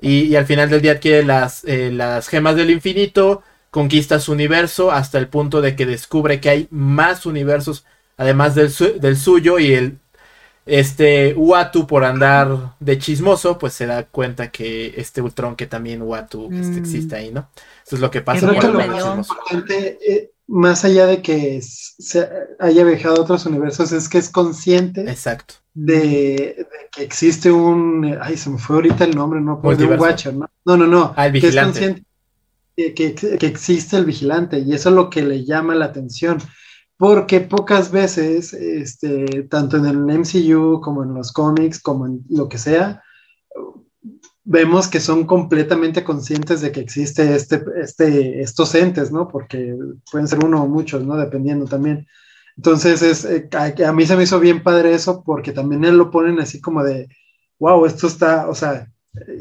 Y, al final del día adquiere las, eh, las gemas del infinito, conquista su universo hasta el punto de que descubre que hay más universos además del, del suyo y el este Uatu por andar de chismoso, pues se da cuenta que este Ultron que también Uatu este, mm. existe ahí, ¿no? Eso es lo que pasa. Creo que lo más importante, eh, más allá de que se haya viajado a otros universos, es que es consciente Exacto. De, que existe un, ay, se me fue ahorita el nombre, no, pues de un Watcher, ¿no? No, no, no. Ah, el vigilante. Que es consciente que, existe el vigilante y eso es lo que le llama la atención porque pocas veces, este, tanto en el MCU como en los cómics, como en lo que sea, vemos que son completamente conscientes de que existe este, este, estos entes, ¿no? Porque pueden ser uno o muchos, ¿no? Dependiendo también. Entonces, es, eh, a, mí se me hizo bien padre eso, porque también él lo ponen así como de, wow, esto está, o sea,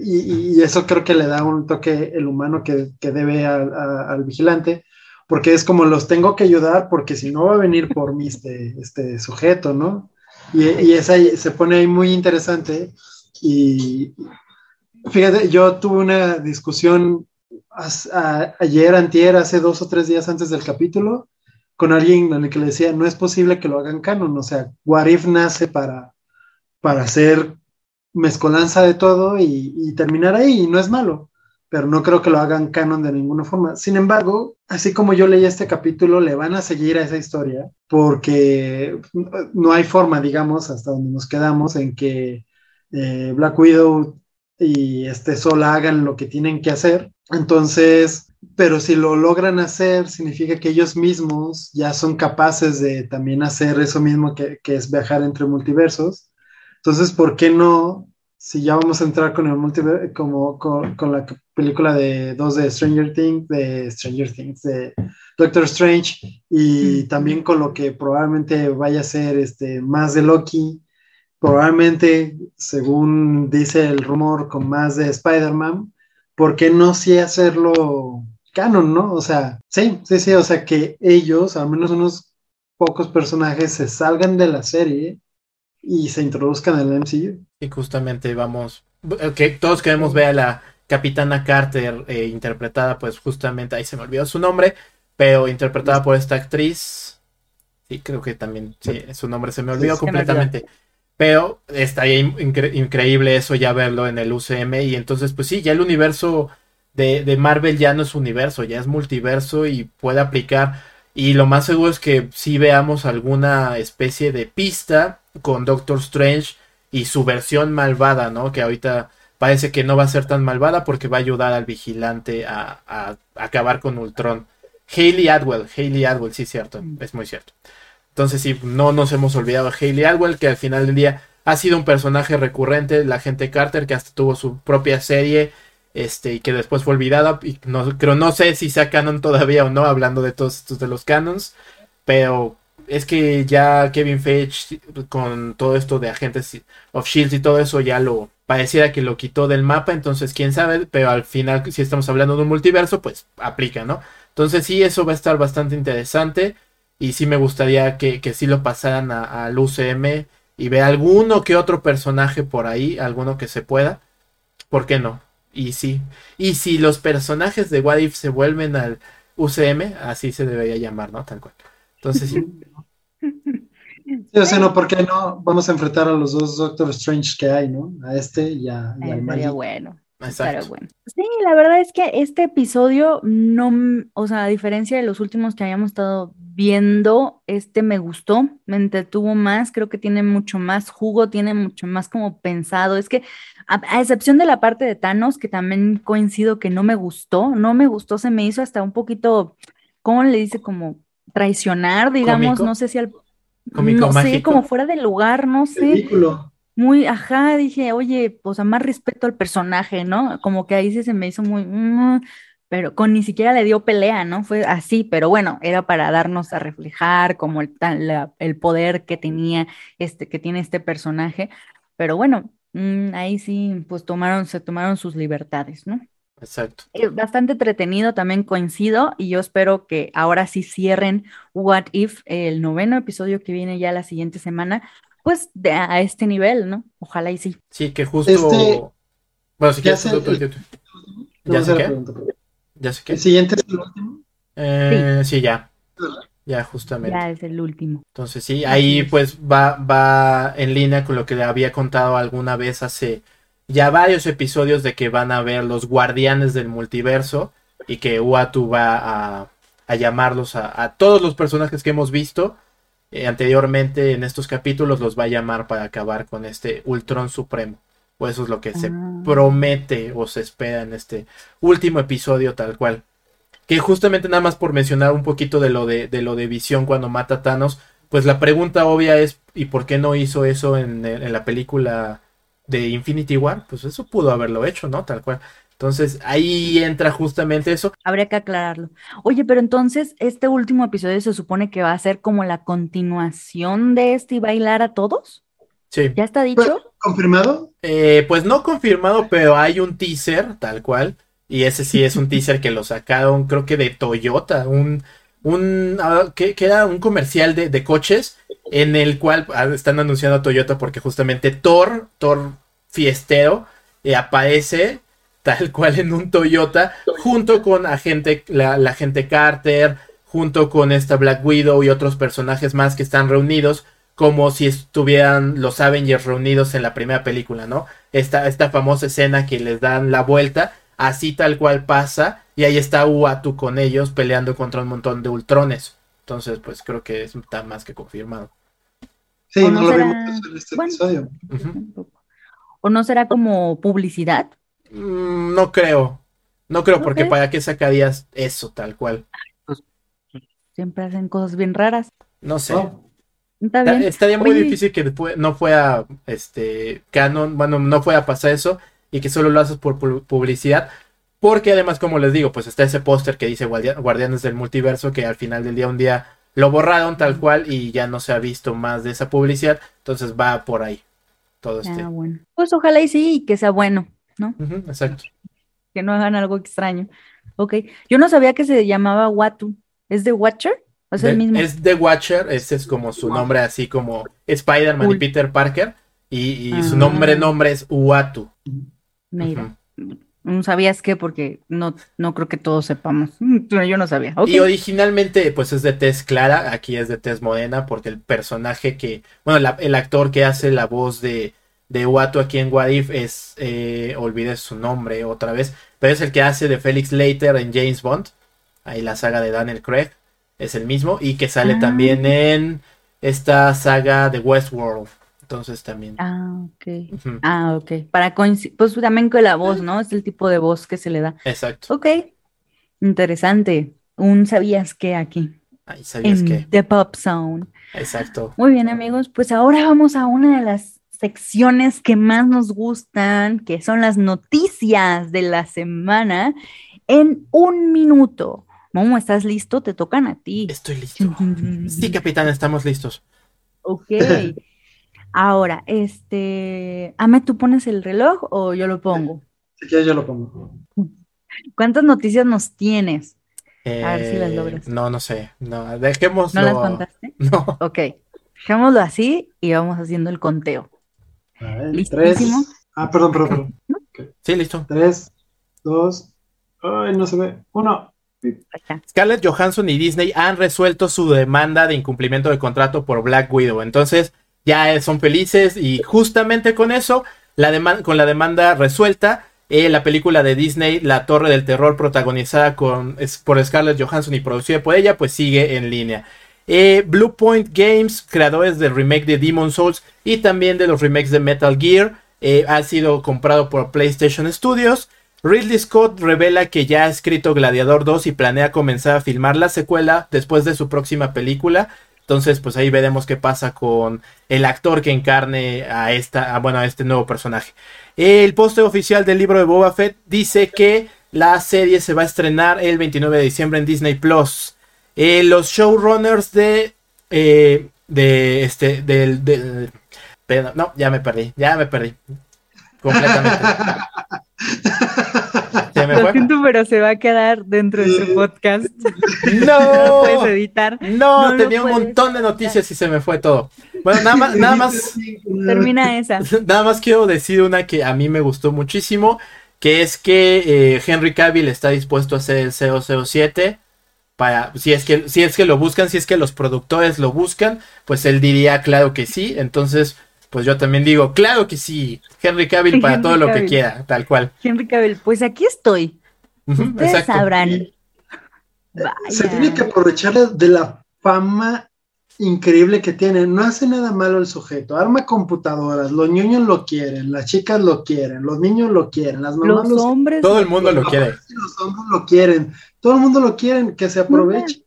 y, eso creo que le da un toque el humano que, que debe al vigilante, porque es como los tengo que ayudar porque si no va a venir por mí este, este sujeto, ¿no? Y, y esa se pone ahí muy interesante y fíjate, yo tuve una discusión ayer, antier, hace dos o tres días antes del capítulo, con alguien en el que le decía, no es posible que lo hagan canon, o sea, Warif nace para, para hacer mezcolanza de todo y, y terminar ahí, y no es malo pero no creo que lo hagan canon de ninguna forma. Sin embargo, así como yo leí este capítulo, le van a seguir a esa historia porque no hay forma, digamos, hasta donde nos quedamos, en que eh, Black Widow y este Sol hagan lo que tienen que hacer. Entonces, pero si lo logran hacer, significa que ellos mismos ya son capaces de también hacer eso mismo que, que es viajar entre multiversos. Entonces, ¿por qué no si ya vamos a entrar con el multiverso, como con, con, la película de dos de Stranger Things, de Stranger Things, de Doctor Strange, y también con lo que probablemente vaya a ser este, más de Loki, probablemente, según dice el rumor, con más de Spider-Man, ¿por qué no sí hacerlo canon, no? O sea, sí, sí, sí, o sea, que ellos, al menos unos pocos personajes, se salgan de la serie y se introduzcan en el MCU. Y justamente vamos, que todos queremos ver a la Capitana Carter eh, interpretada, pues justamente ahí se me olvidó su nombre, pero interpretada por esta actriz. Sí, creo que también, sí, su nombre se me olvidó completamente. Pero está increíble eso ya verlo en el UCM y entonces pues sí, ya el universo de, de, Marvel ya no es universo, ya es multiverso y puede aplicar. Y lo más seguro es que sí veamos alguna especie de pista con Doctor Strange y su versión malvada, ¿no? Que ahorita parece que no va a ser tan malvada porque va a ayudar al vigilante a, acabar con Ultron. Hayley Atwell, Hayley Atwell, sí, cierto, mm. es muy cierto. Entonces, sí, no nos hemos olvidado de Hayley Atwell, que al final del día ha sido un personaje recurrente, la gente Carter, que hasta tuvo su propia serie, este, y que después fue olvidada. Y no, creo, no sé si sea canon todavía o no, hablando de todos estos de los canons, pero es que ya Kevin Feige con todo esto de agentes of Shield y todo eso ya lo pareciera que lo quitó del mapa, entonces quién sabe, pero al final si estamos hablando de un multiverso, pues aplica, ¿no? Entonces sí, eso va a estar bastante interesante y sí me gustaría que, que sí lo pasaran al UCM y ver alguno que otro personaje por ahí, alguno que se pueda, ¿por qué no? Y sí, y si los personajes de What If se vuelven al UCM, así se debería llamar, ¿no? Tal cual. Entonces sí. Sí, o sea, no, ¿por qué no? Vamos a enfrentar a los dos Doctor Strange que hay, ¿no? A este y a, Sería bueno. Exacto. bueno. Sí, la verdad es que este episodio no, o sea, a diferencia de los últimos que habíamos estado viendo, este me gustó, me entretuvo más, creo que tiene mucho más jugo, tiene mucho más como pensado. Es que, a, excepción de la parte de Thanos, que también coincido que no me gustó, no me gustó, se me hizo hasta un poquito, ¿cómo le dice? Como traicionar, digamos, no sé si al no sé, como fuera de lugar, no sé. Muy, ajá, dije, oye, pues a más respeto al personaje, ¿no? Como que ahí sí se me hizo muy, mm", pero con ni siquiera le dio pelea, ¿no? Fue así, pero bueno, era para darnos a reflejar como el, el poder que tenía, este, que tiene este personaje, pero bueno, mm, ahí sí, pues tomaron, se tomaron sus libertades, ¿no? Exacto. Eh, bastante entretenido, también coincido, y yo espero que ahora sí cierren What If, el noveno episodio que viene ya la siguiente semana, pues de, a este nivel, ¿no? Ojalá y sí. Sí, que justo... Este, bueno, si quieres... tú- tú- tú- ¿Ya sé qué? ¿Ya sé qué? ¿El siguiente es el último? Eh, sí, ya. Ya, justamente. Ya es el último. Entonces sí, ahí es. pues va, va en línea con lo que le había contado alguna vez hace ya varios episodios de que van a ver los guardianes del multiverso y que Uatu va a, a llamarlos a, a todos los personajes que hemos visto eh, anteriormente en estos capítulos, los va a llamar para acabar con este Ultron Supremo. O eso es lo que se Ah. promete o se espera en este último episodio tal cual. Que justamente nada más por mencionar un poquito de lo de, de lo de visión cuando mata a Thanos, pues la pregunta obvia es ¿y por qué no hizo eso en, en la película de Infinity War? Pues eso pudo haberlo hecho, ¿no? Tal cual. Entonces ahí entra justamente eso. Habría que aclararlo. Oye, pero entonces este último episodio se supone que va a ser como la continuación de este y bailar a todos. Sí. ¿Ya está dicho? ¿Confirmado? Eh, pues no confirmado, pero hay un teaser, tal cual. Y ese sí es un teaser que lo sacaron, creo que de Toyota, un, un ah, que, que era un comercial de, de coches en el cual ah, están anunciando a Toyota porque justamente Thor, Thor fiestero, eh, aparece tal cual en un Toyota junto con agente, la, la agente Carter, junto con esta Black Widow y otros personajes más que están reunidos como si estuvieran los Avengers reunidos en la primera película, ¿no? Esta, esta famosa escena que les dan la vuelta, así tal cual pasa, y ahí está Uatu con ellos peleando contra un montón de ultrones. Entonces, pues creo que está más que confirmado. Sí, ¿O no, lo vimos en este bueno. episodio. ¿O no será como publicidad? Mm, no creo. No creo, porque. ¿para qué sacarías eso tal cual? Siempre hacen cosas bien raras. No sé. Oh, Está Está- bien. Estaría muy Oye, difícil que después no fuera este canon, bueno, no fuera a pasar eso y que solo lo haces por pu- publicidad. Porque además, como les digo, pues está ese póster que dice Guardia- Guardianes del Multiverso, que al final del día un día lo borraron tal cual y ya no se ha visto más de esa publicidad. Entonces va por ahí todo este. Ah, bueno. Pues ojalá y sí, y que sea bueno, ¿no? Exacto. Que no hagan algo extraño. Ok. Yo no sabía que se llamaba Watu. ¿Es de Watcher? ¿O es De- el mismo? es The Watcher, ese es como su nombre, así como Spider-Man y. Peter Parker. Y, y su Ah. nombre, nombre es Uatu. Mira. ¿No sabías qué? Porque no, no creo que todos sepamos. Yo no sabía. Y originalmente, pues es de tez clara, aquí es de tez morena, porque el personaje que, bueno, la- el actor que hace la voz de, de Watu aquí en What If es, eh, olvidé su nombre otra vez, pero es el que hace de Felix Leiter en James Bond, ahí la saga de Daniel Craig, es el mismo, y que sale Ah. también en esta saga de Westworld, entonces también. Ah, ok. Ah, ok. Para coincidir, pues también con la voz, ¿no? Es el tipo de voz que se le da. Exacto, Ok. Interesante. Un sabías qué aquí. ahí sabías En que, The Pop Zone. exacto. Muy bien, amigos. Pues ahora vamos a una de las secciones que más nos gustan, que son las noticias de la semana en un minuto. Momo, ¿estás listo? Te tocan a ti. Estoy listo. Sí, capitán, estamos listos. Ok. Ahora, este, Ame, ¿tú pones el reloj o yo lo pongo? si quieres yo lo pongo. ¿Cuántas noticias nos tienes? A ver si las Eh, logras. No, no sé. No, dejémoslo. ¿No las contaste? No. Ok. Dejémoslo así y vamos haciendo el conteo. A ver, ¿Listísimo? tres. Ah, perdón, perdón, perdón. Sí, listo. Tres, dos. Ay, no se ve. Uno. Scarlett Johansson y Disney han resuelto su demanda de incumplimiento de contrato por Black Widow. Entonces, ya son felices y justamente con eso, la con la demanda resuelta, eh, la película de Disney, La Torre del Terror, protagonizada con, es- por Scarlett Johansson y producida por ella, pues sigue en línea. Eh, Blue Point Games, creadores del remake de Demon Souls y también de los remakes de Metal Gear, eh, ha sido comprado por PlayStation Studios. Ridley Scott revela que ya ha escrito Gladiador 2 y planea comenzar a filmar la secuela después de su próxima película. Entonces, pues ahí veremos qué pasa con el actor que encarne a esta, bueno, a este nuevo personaje. El póster oficial del libro de Boba Fett dice que la serie se va a estrenar el 29 de diciembre en Disney Plus. Eh, los showrunners de eh, de este del, del- pero no, ya me perdí, ya me perdí completamente. Se me Lo fue. siento, pero se va a quedar dentro de su podcast. No No, lo puedes editar. no, no tenía un montón de noticias y se me fue todo. Bueno, nada más, nada más, Termina esa. nada más quiero decir una que a mí me gustó muchísimo, que es que eh, Henry Cavill está dispuesto a hacer el 007 para si es que si es que lo buscan, si es que los productores lo buscan, pues él diría claro que sí. Entonces, pues yo también digo, claro que sí, Henry Cavill para Henry todo lo que quiera, tal cual. Henry Cavill, pues aquí estoy. Ustedes exacto. sabrán. Vaya. Se tiene que aprovechar de la fama increíble que tiene. No hace nada malo el sujeto. Arma computadoras. Los niños lo quieren. Las chicas lo quieren. Los niños lo quieren. Las mamás Los lo hombres. Todo el mundo lo los quiere. Los hombres lo quieren. Todo el mundo lo quiere. Que se aproveche.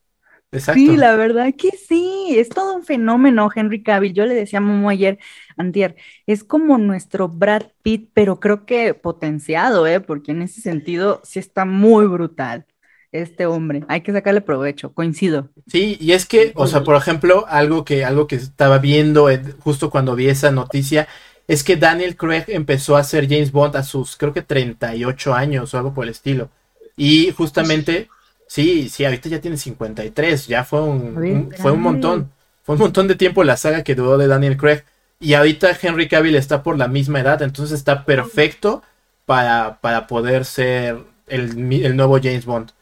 Exacto. Sí, la verdad que sí, es todo un fenómeno, Henry Cavill. Yo le decía a Momo ayer, antier, es como nuestro Brad Pitt, pero creo que potenciado, ¿eh? Porque en ese sentido sí está muy brutal este hombre. Hay que sacarle provecho, coincido. Sí, y es que, o sea, por ejemplo, algo que, algo que estaba viendo eh, justo cuando vi esa noticia, es que Daniel Craig empezó a ser James Bond a sus, creo que 38 años o algo por el estilo. Y justamente, sí, sí, ahorita ya tiene 53, ya fue un, fue un montón, fue un montón de tiempo la saga que duró de Daniel Craig. Y ahorita Henry Cavill está por la misma edad, entonces está perfecto para, para poder ser el, el nuevo James Bond.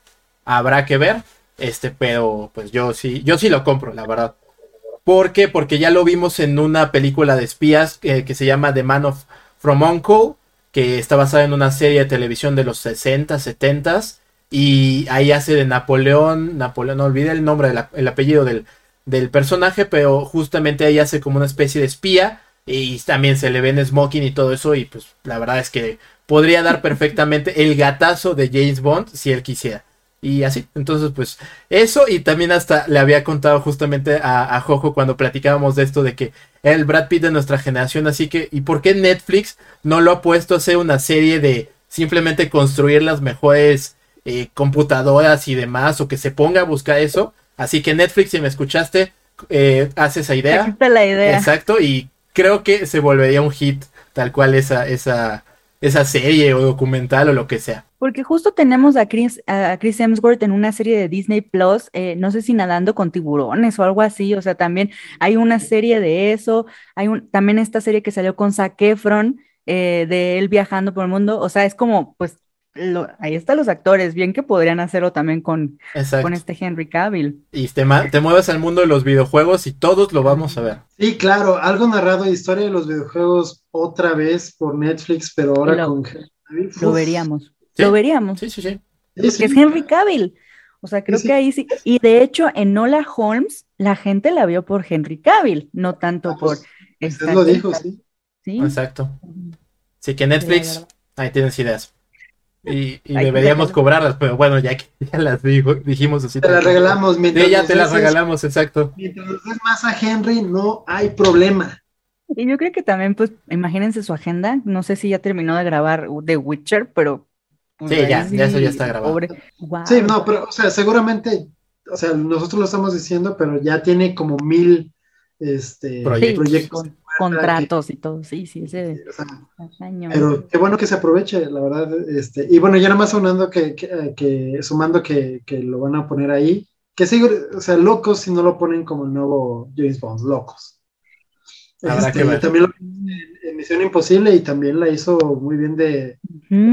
Habrá que ver, este, pero pues yo sí, yo sí lo compro, la verdad. ¿Por qué? Porque ya lo vimos en una película de espías eh, que se llama The Man of From Uncle, que está basada en una serie de televisión de los 60, 70 y ahí hace de Napoleón, Napoleón, no olvidé el nombre, el apellido del, del personaje, pero justamente ahí hace como una especie de espía y también se le ve en smoking y todo eso y pues la verdad es que podría dar perfectamente el gatazo de James Bond si él quisiera. Y así, entonces pues eso y también hasta le había contado justamente a, a Jojo cuando platicábamos de esto de que era el Brad Pitt de nuestra generación, así que ¿y por qué Netflix no lo ha puesto a hacer una serie de simplemente construir las mejores eh, computadoras y demás o que se ponga a buscar eso? Así que Netflix, si me escuchaste, eh, hace esa Aquí idea. está la idea. Exacto, y creo que se volvería un hit tal cual esa, esa, esa serie o documental o lo que sea. Porque justo tenemos a Chris, a Chris Hemsworth en una serie de Disney Plus, eh, no sé si nadando con tiburones o algo así, o sea, también hay una serie de eso, hay un, también esta serie que salió con Zac Efron, eh, de él viajando por el mundo, o sea, es como, pues, lo- ahí están los actores, bien que podrían hacerlo también con, Exacto. con este Henry Cavill. Y te, te mueves al mundo de los videojuegos y todos lo vamos a ver. Sí, claro. Algo narrado de historia de los videojuegos otra vez por Netflix, pero ahora Lo- con Henry Cavill. Lo veríamos, Sí. lo veríamos. Sí, sí, sí. Sí, sí. que es Henry Cavill. O sea, creo Sí, sí. que ahí sí. Y de hecho, en Nola Holmes, la gente la vio por Henry Cavill, no tanto Ah, por pues, esta Usted lo dijo, sí. ¿sí? Exacto. Así que Netflix, ahí tienes ideas. Y, deberíamos cobrarlas, pero bueno, ya que ya las dijo- dijimos así. Te la también. regalamos. Mientras Sí, ya te las regalamos, exacto. Mientras nos des más a Henry, no hay problema. Y yo creo que también, pues, imagínense su agenda. No sé si ya terminó de grabar The Witcher, pero. pues, Sí, ya, ya eso ya está grabado. Pobre. Sí, no, pero, o sea, seguramente, o sea, nosotros lo estamos diciendo, pero ya tiene como mil este, Proyectos. proyectos. Con- contratos y todo. Sí, sí, ese O sea, pero qué bueno que se aproveche, la verdad. Este, y bueno, ya nada más sumando que, que, que- sumando que, que lo van a poner ahí, que sigo, o sea, locos si no lo ponen como el nuevo James Bond, locos. Habrá Este, que ver. también lo en, en Misión Imposible y también la hizo muy bien de,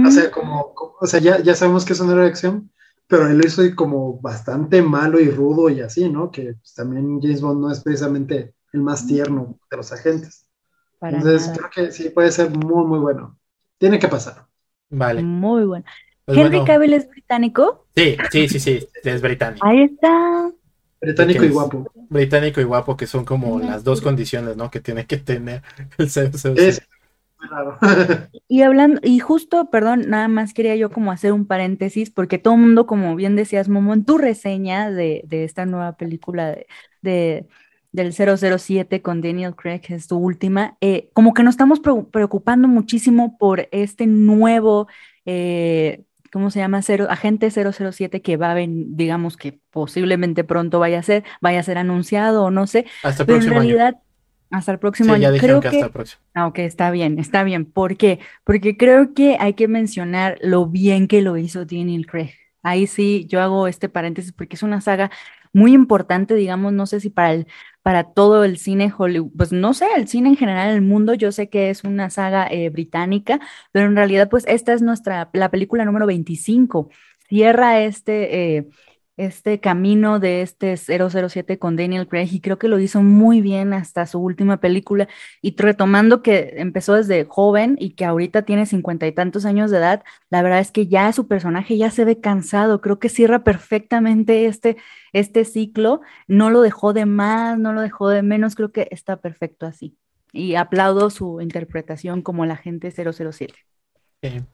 o sea, como, como- o sea, ya, ya sabemos que es una reacción, pero él lo hizo como bastante malo y rudo y así, ¿no? Que pues, también James Bond no es precisamente el más tierno de los agentes. Para Entonces, nada. creo que sí puede ser muy, muy bueno. Tiene que pasar. Vale. Muy bueno. Pues Henry bueno, Cavill es británico. sí, sí, sí, sí, es británico. Ahí está. Británico ¿De qué y guapo. Británico y guapo, que son como Ajá. las dos condiciones, ¿no? Que tiene que tener el 007. Es muy raro. Y hablando, y justo, perdón, nada más quería yo como hacer un paréntesis, porque todo el mundo, como bien decías, Momo, en tu reseña de, de esta nueva película de, de- del 007 con Daniel Craig, que es tu última, eh, como que nos estamos preo- preocupando muchísimo por este nuevo, eh, ¿cómo se llama? Cero, agente 007 que va a venir, digamos que posiblemente pronto vaya a ser, vaya a ser anunciado o no sé, Hasta el pero en próximo año. realidad, Hasta el próximo Sí, ya año. dijeron Creo que que, hasta el próximo. ah, ok, está bien, está bien. ¿Por qué? Porque creo que hay que mencionar lo bien que lo hizo Daniel Craig. Ahí sí, yo hago este paréntesis porque es una saga muy importante, digamos, no sé si para el, para todo el cine Hollywood, pues no sé, el cine en general en el mundo, yo sé que es una saga eh, británica, pero en realidad, pues esta es nuestra, la película número 25. Cierra este, eh, este camino de este 007 con Daniel Craig y creo que lo hizo muy bien hasta su última película y retomando que empezó desde joven y que ahorita tiene cincuenta y tantos años de edad, la verdad es que ya su personaje ya se ve cansado, creo que cierra perfectamente este, este ciclo, no lo dejó de más, no lo dejó de menos, creo que está perfecto así. Y aplaudo su interpretación como el agente 007. Sí.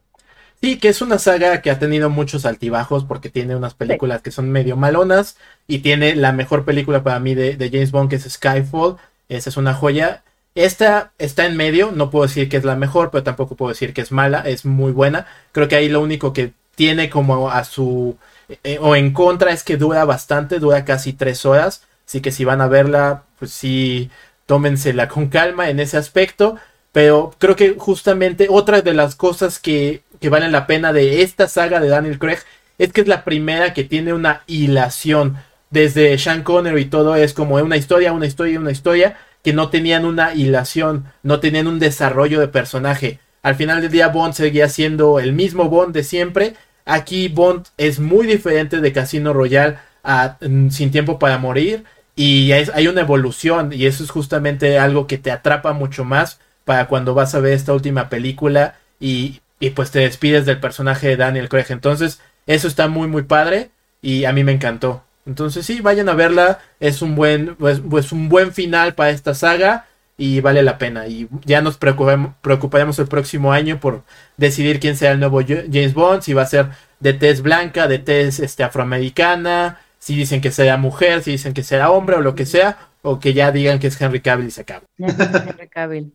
Sí, que es una saga que ha tenido muchos altibajos porque tiene unas películas que son medio malonas y tiene la mejor película para mí de, de James Bond que es Skyfall. Esa es una joya. Esta está en medio, no puedo decir que es la mejor, pero tampoco puedo decir que es mala, es muy buena. Creo que ahí lo único que tiene como a su eh, o en contra es que dura bastante, dura casi tres horas. Así que si van a verla, pues sí, tómensela con calma en ese aspecto. Pero creo que justamente otra de las cosas que, que valen la pena de esta saga de Daniel Craig es que es la primera que tiene una hilación. Desde Sean Connery y todo es como una historia, una historia, una historia, que no tenían una hilación, no tenían un desarrollo de personaje. Al final del día Bond seguía siendo el mismo Bond de siempre. Aquí Bond es muy diferente de Casino Royale a mm, Sin Tiempo para Morir. Y hay una evolución y eso es justamente algo que te atrapa mucho más para cuando vas a ver esta última película y, y pues te despides del personaje de Daniel Craig. Entonces, eso está muy muy padre y a mí me encantó. Entonces, sí, vayan a verla, es un buen pues, pues un buen final para esta saga y vale la pena y ya nos preocuparemos el próximo año por decidir quién será el nuevo James Bond, si va a ser de tez blanca, de tez este afroamericana, si dicen que será mujer, si dicen que será hombre o lo que sea, o que ya digan que es Henry Cavill y se acaba. Henry Cavill.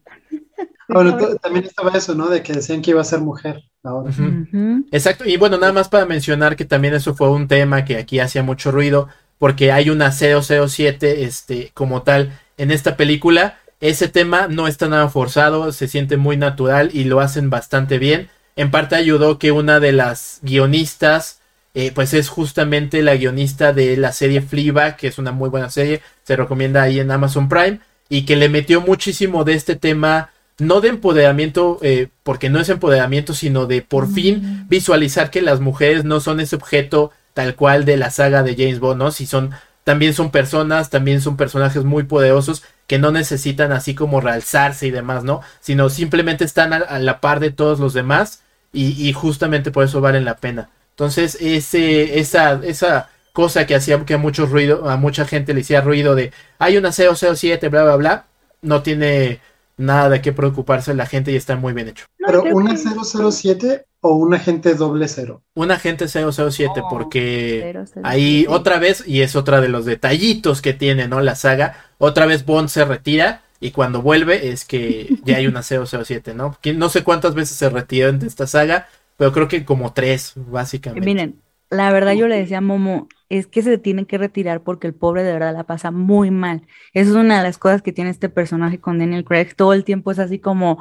Bueno, t- también estaba eso, ¿no? De que decían que iba a ser mujer ahora. Exacto, y bueno, nada más para mencionar que también eso fue un tema que aquí hacía mucho ruido, porque hay una 007, este, como tal, en esta película. Ese tema no está nada forzado, se siente muy natural y lo hacen bastante bien. En parte ayudó que una de las guionistas, eh, pues es justamente la guionista de la serie Fleabag, que es una muy buena serie, se recomienda ahí en Amazon Prime, y que le metió muchísimo de este tema, no de empoderamiento, eh, porque no es empoderamiento, sino de por fin visualizar que las mujeres no son ese objeto tal cual de la saga de James Bond, ¿no? Si son, también son personas, también son personajes muy poderosos que no necesitan así como realzarse y demás, ¿no? Sino simplemente están a, a la par de todos los demás y, y justamente por eso valen la pena. Entonces, ese, esa, esa cosa que hacía que a mucho ruido, a mucha gente le hacía ruido de hay una 007, bla, bla, bla, no tiene nada de qué preocuparse la gente y está muy bien hecho. Pero una que- 007 o un agente doble cero. Un agente 007 No, porque ahí otra vez, y es otra de los detallitos que tiene, ¿no? La saga, otra vez Bond se retira y cuando vuelve es que ya hay una 007, ¿no? Que No sé cuántas veces se retiró en esta saga, pero creo que como tres, básicamente. Miren, la verdad yo le decía a Momo, es que se tiene que retirar porque el pobre de verdad la pasa muy mal. Esa es una de las cosas que tiene este personaje con Daniel Craig. Todo el tiempo es así como,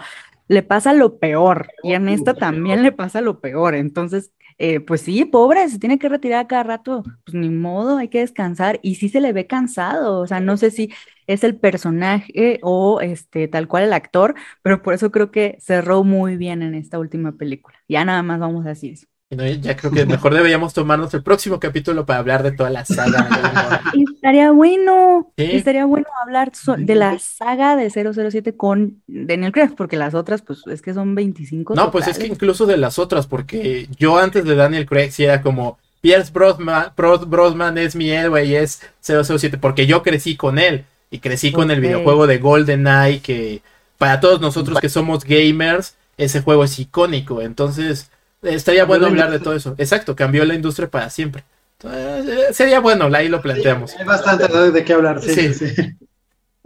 le pasa lo peor. Y en esta también le pasa lo peor. Entonces, eh, pues sí, pobre, se tiene que retirar cada rato. Pues ni modo, hay que descansar. Y sí se le ve cansado. O sea, no sé si es el personaje o este tal cual el actor, pero por eso creo que cerró muy bien en esta última película. Ya nada más vamos a decir eso. Ya creo que mejor deberíamos tomarnos el próximo capítulo para hablar de toda la saga. Estaría bueno, Sí. estaría bueno hablar so- de la saga de 007 con Daniel Craig, porque las otras, pues es que son 25 No, pues es que incluso de las otras, porque yo antes de Daniel Craig sí era como Pierce Brosnan, Bros- Brosnan es mi héroe y es 007, porque yo crecí con él y crecí con el videojuego de GoldenEye, que para todos nosotros que somos gamers, ese juego es icónico, entonces estaría Cambió bueno la hablar de todo eso. Exacto, cambió la industria para siempre. Entonces, eh, sería bueno, ahí lo planteamos. Hay bastante de, de qué hablar, sí, Sí. sí.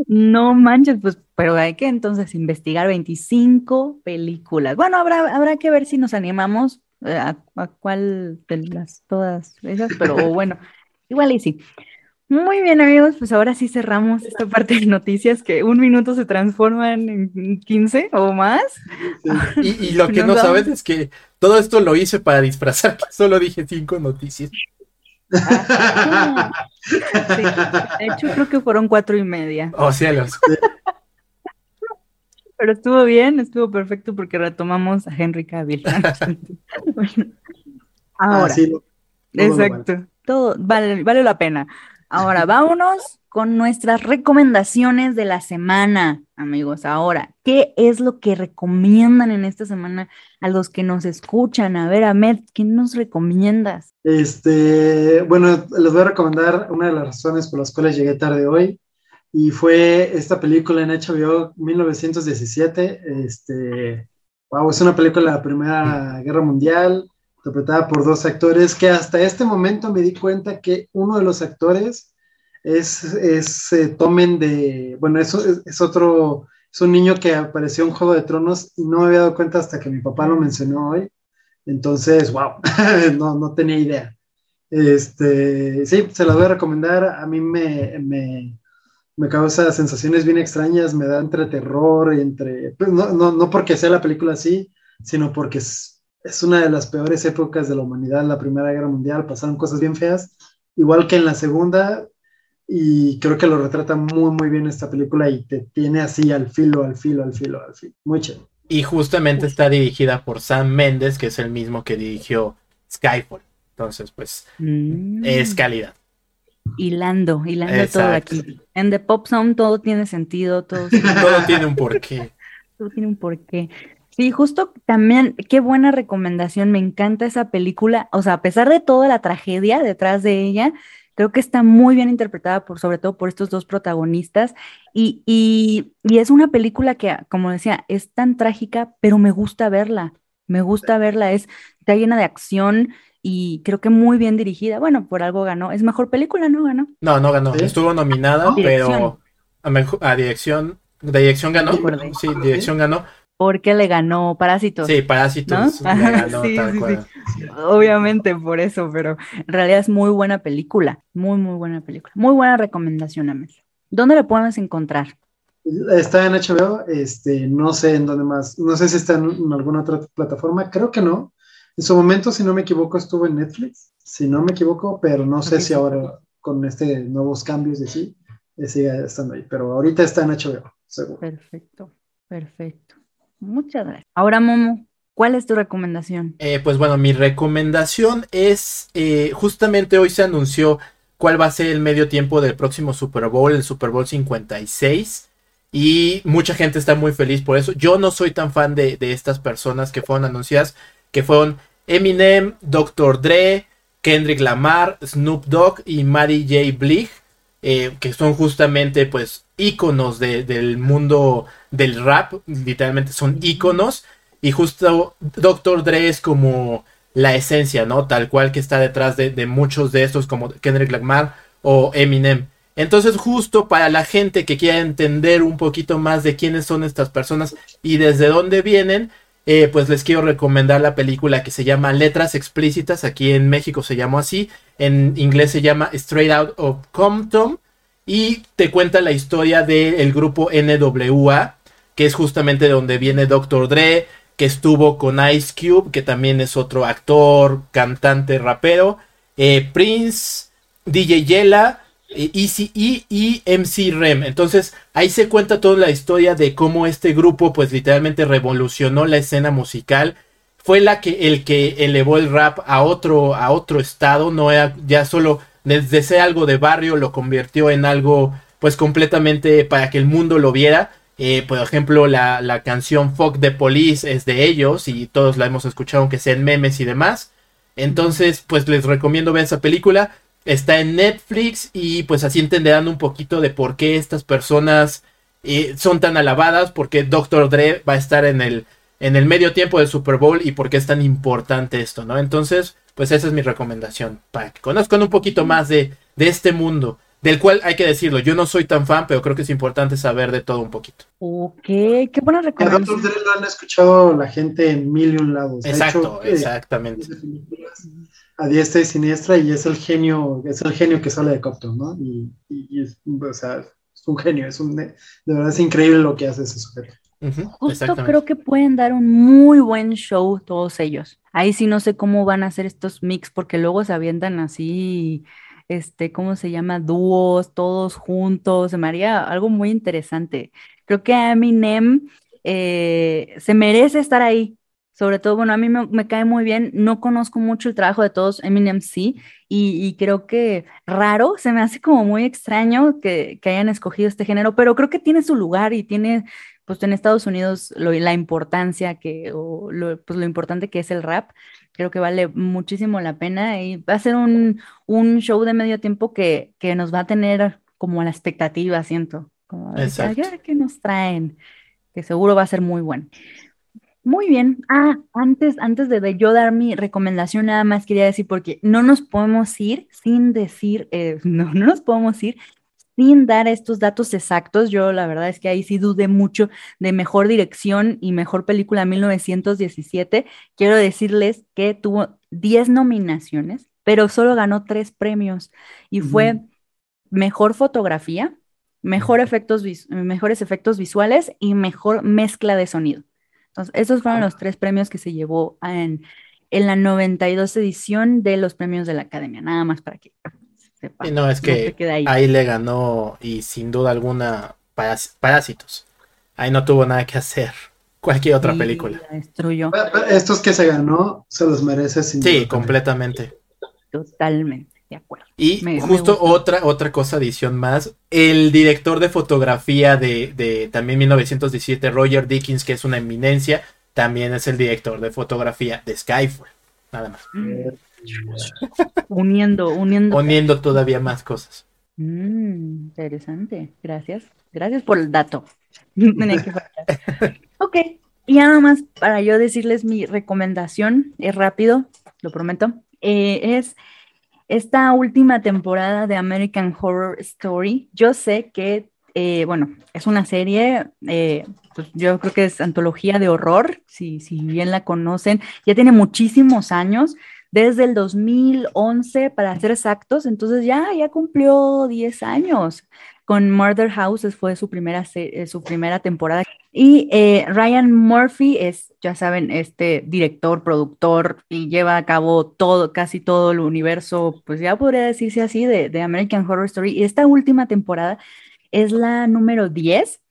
No manches, pues, pero hay que entonces investigar 25 películas. Bueno, habrá, habrá que ver si nos animamos eh, a, a cuál de las todas esas, pero bueno, igual y sí. Muy bien, amigos, pues ahora sí cerramos esta parte de noticias que un minuto se transforman en 15 o más. Y, lo que no sabes es que todo esto lo hice para disfrazar que solo dije cinco noticias. Ah, de hecho, creo que fueron cuatro y media. Oh, cielos. Pero estuvo bien, estuvo perfecto porque retomamos a Henry Cavill. Ah, ahora, exacto, todo vale, vale la pena. Ahora, vámonos con nuestras recomendaciones de la semana, amigos. Ahora, ¿qué es lo que recomiendan en esta semana a los que nos escuchan? A ver, Ahmed, ¿qué nos recomiendas? Este, bueno, les voy a recomendar una de las razones por las cuales llegué tarde hoy y fue esta película en HBO 1917. Este, wow, es una película de la Primera Guerra Mundial interpretada por dos actores que hasta este momento me di cuenta que uno de los actores es, es eh, Tomen de, bueno, eso es, otro, es un niño que apareció en Juego de Tronos y no me había dado cuenta hasta que mi papá lo mencionó hoy. Entonces, wow, no, no tenía idea. Este, sí, se las voy a recomendar. A mí me, me, me causa sensaciones bien extrañas, me da entre terror entre, pues, no, no, no porque sea la película así, sino porque es, es una de las peores épocas de la humanidad, la Primera Guerra Mundial, pasaron cosas bien feas, igual que en la Segunda, y creo que lo retrata muy, muy bien esta película y te tiene así al filo, al filo, al filo, al filo. Muy chévere. Y justamente está dirigida por Sam Mendes, que es el mismo que dirigió Skyfall. Entonces, pues, mm. es calidad. Hilando, hilando todo aquí. En The Pop Sound todo tiene sentido, todo, todo tiene un porqué. Todo tiene un porqué. Sí, justo también, qué buena recomendación, me encanta esa película, o sea, a pesar de toda la tragedia detrás de ella, creo que está muy bien interpretada por, sobre todo por estos dos protagonistas, y, y, y es una película que, como decía, es tan trágica, pero me gusta verla, me gusta verla, es, está llena de acción, y creo que muy bien dirigida. Bueno, por algo ganó. Es mejor película, ¿no ganó? No, no ganó. Estuvo nominada, pero a, mejor, a dirección, de dirección ganó. Sí, dirección ganó, porque le ganó Parásitos. Sí, Parásitos le ganó, sí, sí, Obviamente por eso, pero en realidad es muy buena película, muy, muy buena película. Muy buena recomendación, Amel. ¿Dónde la podemos encontrar? Está en HBO, este, no sé en dónde más, no sé si está en, alguna otra plataforma, creo que no. En su momento, si no me equivoco, estuvo en Netflix, si no me equivoco, pero no sé si ahora con este nuevos cambios de sí, eh, sigue estando ahí, pero ahorita está en HBO, seguro. Perfecto, perfecto. Muchas gracias. Ahora, Momo, ¿cuál es tu recomendación? Eh, pues bueno, mi recomendación es, eh, justamente hoy se anunció cuál va a ser el medio tiempo del próximo Super Bowl, el Super Bowl 56. Y mucha gente está muy feliz por eso. Yo no soy tan fan de, estas personas que fueron anunciadas, que fueron Eminem, Dr. Dre, Kendrick Lamar, Snoop Dogg y Mary J. Blige, eh, que son justamente pues íconos del mundo del rap, literalmente son íconos. Y justo Dr. Dre es como la esencia, ¿no? Tal cual que está detrás de, muchos de estos, como Kendrick Lamar o Eminem. Entonces, justo para la gente que quiera entender un poquito más de quiénes son estas personas y desde dónde vienen, eh, pues les quiero recomendar la película que se llama Letras Explícitas. Aquí en México se llamó así. En inglés se llama Straight Out of Compton. Y te cuenta la historia del grupo NWA, que es justamente de donde viene Dr. Dre, que estuvo con Ice Cube, que también es otro actor, cantante, rapero, eh, Prince, DJ Yella, eh, Easy E y MC Rem. Entonces ahí se cuenta toda la historia de cómo este grupo pues literalmente revolucionó la escena musical. Fue la que el que elevó el rap a otro a otro estado, no era ya solo desde ser algo de barrio lo convirtió en algo pues completamente para que el mundo lo viera. Eh, por ejemplo, la, la, canción Fuck the Police es de ellos y todos la hemos escuchado aunque sean memes y demás. Entonces, pues les recomiendo ver esa película. Está en Netflix y pues así entenderán un poquito de por qué estas personas eh, son tan alabadas, porque Dr. Dre va a estar en el, en el medio tiempo del Super Bowl y por qué es tan importante esto, ¿no? Entonces, pues esa es mi recomendación, para que conozcan un poquito más de, de este mundo del cual hay que decirlo, yo no soy tan fan, pero creo que es importante saber de todo un poquito. Ok, qué buena recomendación. lo han escuchado la gente en mil y un lados. Exacto, eh, exactamente. a diestra y siniestra y es el genio, es el genio que sale de Copton, ¿no? Y, es, o sea, es un genio, es un, de verdad es increíble lo que hace ese sujeto. Justo creo que pueden dar un muy buen show todos ellos. Ahí sí no sé cómo van a hacer estos mix porque luego se avientan así, este, ¿cómo se llama? Dúos, todos juntos. Se me haría algo muy interesante. Creo que Eminem eh, se merece estar ahí. Sobre todo, bueno, a mí me, cae muy bien, no conozco mucho el trabajo de todos, Eminem sí, y, creo que raro, se me hace como muy extraño que, hayan escogido este género, pero creo que tiene su lugar y tiene pues en Estados Unidos la importancia que, o lo, pues lo importante que es el rap, creo que vale muchísimo la pena y va a ser un, un show de medio tiempo que, que, nos va a tener como la expectativa, siento, como a que nos traen, que seguro va a ser muy bueno. Muy bien. Ah, antes, antes de yo dar mi recomendación, nada más quería decir, porque no nos podemos ir sin decir, eh, no, no nos podemos ir sin dar estos datos exactos, yo la verdad es que ahí sí dudé mucho de mejor dirección y mejor película 1917. Quiero decirles que tuvo 10 nominaciones, pero solo ganó 3 premios y fue mejor fotografía, mejor efectos, mejores efectos visuales y mejor mezcla de sonido. Entonces, esos fueron los tres premios que se llevó en, en la 92 edición de los premios de la Academia, nada más para que no, es que ahí. le ganó y sin duda alguna Parásitos. Ahí no tuvo nada que hacer. Cualquier otra película. Destruyó. Estos que se ganó se los merece sin Sí, completamente. Totalmente, de acuerdo. Y justo otra, otra cosa, adición más. El director de fotografía de, de también 1917, Roger Dickens, que es una eminencia, también es el director de fotografía de Skyfall. Nada más. Mm uniendo, uniendo. Uniendo todavía más cosas. Mm, interesante, gracias. Gracias por el dato. ok, y nada más para yo decirles mi recomendación, es rápido, lo prometo, eh, es esta última temporada de American Horror Story. Yo sé que, eh, bueno, es una serie, eh, pues yo creo que es antología de horror, si, si bien la conocen, ya tiene muchísimos años desde el 2011, para ser exactos, entonces ya, ya cumplió 10 años. Con Murder House fue su primera, eh, su primera temporada. Y eh, Ryan Murphy es, ya saben, este director, productor y lleva a cabo todo, casi todo el universo, pues ya podría decirse así, de, de American Horror Story. Y esta última temporada es la número 10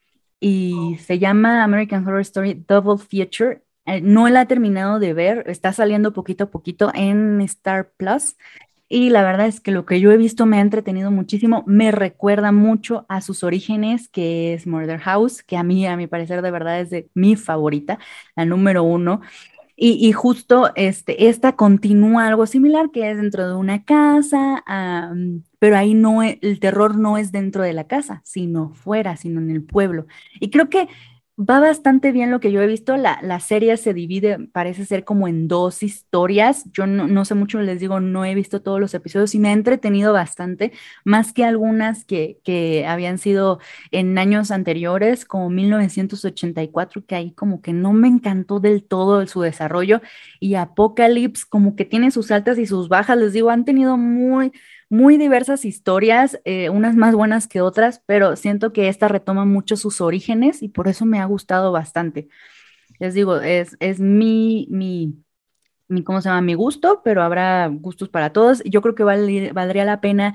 y se llama American Horror Story Double Feature eh, no la he terminado de ver, está saliendo poquito a poquito en Star Plus. Y la verdad es que lo que yo he visto me ha entretenido muchísimo. Me recuerda mucho a sus orígenes, que es Murder House, que a mí, a mi parecer, de verdad es de mi favorita, la número uno. Y, justo este, esta continúa algo similar, que es dentro de una casa, pero ahí no, e, el terror no es dentro de la casa, sino fuera, sino en el pueblo. Y creo que va bastante bien lo que yo he visto. La, la, serie se divide, parece ser como en dos historias. Yo no, sé mucho, les digo, no he visto todos los episodios y me ha entretenido bastante, más que algunas que, que habían sido en años anteriores, como 1984, que ahí como que no me encantó del todo su desarrollo. Y Apocalypse como que tiene sus altas y sus bajas, les digo, han tenido muy muy diversas historias, eh, unas más buenas que otras, pero siento que esta retoma mucho sus orígenes y por eso me ha gustado bastante. Les digo, es, es mi, mi, mi, ¿cómo se llama? Mi gusto, pero habrá gustos para todos. Yo creo que valdría la pena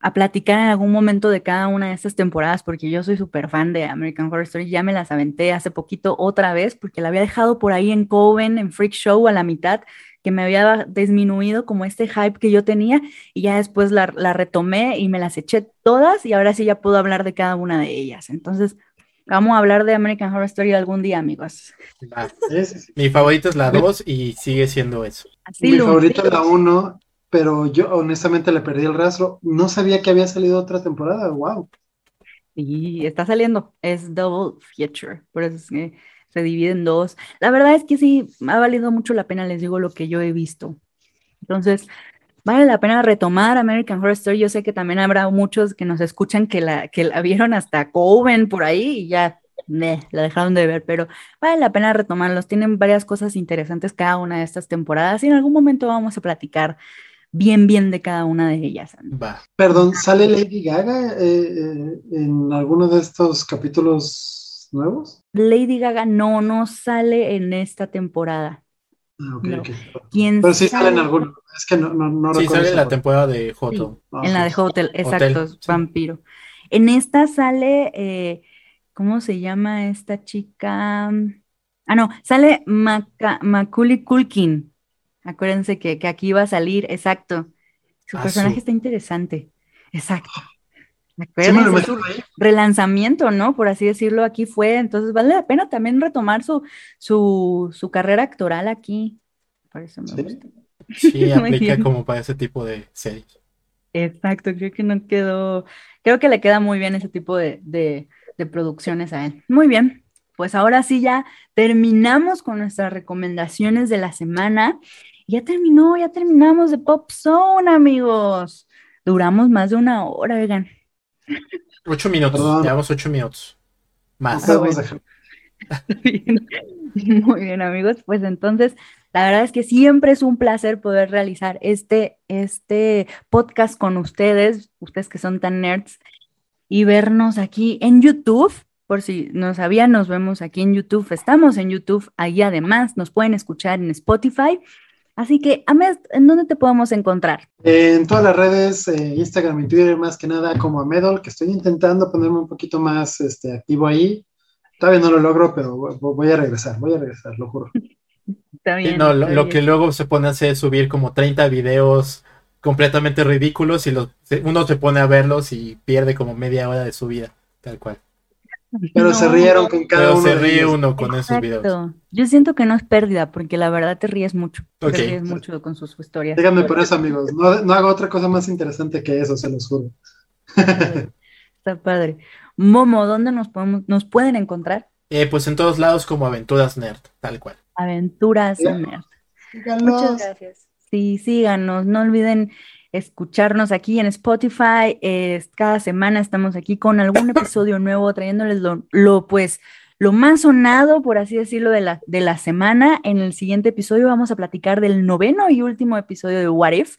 a platicar en algún momento de cada una de estas temporadas, porque yo soy súper fan de American Horror Story, ya me las aventé hace poquito otra vez, porque la había dejado por ahí en Coven, en Freak Show a la mitad, que me había disminuido como este hype que yo tenía y ya después la, retomé y me las eché todas y ahora sí ya puedo hablar de cada una de ellas. Entonces, vamos a hablar de American Horror Story algún día, amigos. Mi favorita es la 2 y sigue siendo eso. Mi favorita es la 1, pero yo honestamente le perdí el rastro. No sabía que había salido otra temporada. ¡Wow! Y está saliendo. Es Double Feature. Por eso es que se divide en dos. La verdad es que sí, ha valido mucho la pena, les digo lo que yo he visto. Entonces, vale la pena retomar American Horror Story. Yo sé que también habrá muchos que nos escuchan que la, que la vieron hasta Coven por ahí y ya meh, la dejaron de ver, pero vale la pena retomarlos. Tienen varias cosas interesantes cada una de estas temporadas y en algún momento vamos a platicar bien, bien de cada una de ellas. Va. Perdón, ¿sale Lady Gaga eh, eh, en alguno de estos capítulos nuevos? Lady Gaga no, no sale en esta temporada. Ah, ok, No. ok. ¿Quién Pero sí sale en sabe? alguno. Es que no, no, no Sí, recuerdo sale en la temporada de Joto. parte. En la Ah, de. Hotel, exacto, sí. vampiro. En esta sale, eh, ¿cómo se llama esta chica? Ah, no, sale Maca- Macaulay Culkin. Acuérdense que, que aquí iba a salir, exacto. Su Ah, personaje está interesante. Exacto. Sí me lo su relanzamiento, ¿no? Por así decirlo, aquí fue. Entonces vale la pena también retomar su, su, su carrera actoral aquí. Por eso me Sí. gusta. Sí, aplica como para ese tipo de series. Exacto, creo que no quedó, creo que le queda muy bien ese tipo de, de, de producciones a él. Muy bien, pues ahora sí ya terminamos con nuestras recomendaciones de la semana. Ya terminó, ya terminamos de Pop Zone, amigos. Duramos más de una hora, oigan. Ocho minutos, Perdón. llevamos ocho minutos. Más. Ah. Bien. Muy bien, amigos. Pues entonces, la verdad es que siempre es un placer poder realizar este, este podcast con ustedes, ustedes que son tan nerds, y vernos aquí en YouTube. Por si no sabían, nos vemos aquí en YouTube. Estamos en YouTube. Ahí además nos pueden escuchar en Spotify. Así que, Ahmed, ¿en dónde te podemos encontrar? En todas las redes, eh, Instagram y Twitter, más que nada como a Medol, que estoy intentando ponerme un poquito más este, activo ahí. Todavía no lo logro, pero voy- a regresar, voy a regresar, lo juro. Está Sí, bien, no, lo, está lo bien. que luego se pone a hacer es subir como 30 videos completamente ridículos y los, se- uno se pone a verlos y pierde como media hora de su vida, tal cual. Pero se rieron con cada Pero uno se de ríe ellos. uno con esos videos. Yo siento que no es pérdida, porque la verdad te ríes mucho. Ok. Te ríes mucho con sus historias. Díganme por eso, amigos. No, no hago otra cosa más interesante que eso, se los juro. Está padre. Momo, ¿dónde nos podemos, nos pueden encontrar? Eh, pues en todos lados como Aventuras Nerd, tal cual. Aventuras. Nerd. Síganos. Muchas gracias. Sí, síganos, no olviden escucharnos aquí en Spotify. eh, cada semana estamos aquí con algún episodio nuevo, trayéndoles lo, lo, pues lo más sonado, por así decirlo, de la, de la semana. En el siguiente episodio vamos a platicar del noveno y último episodio de What If.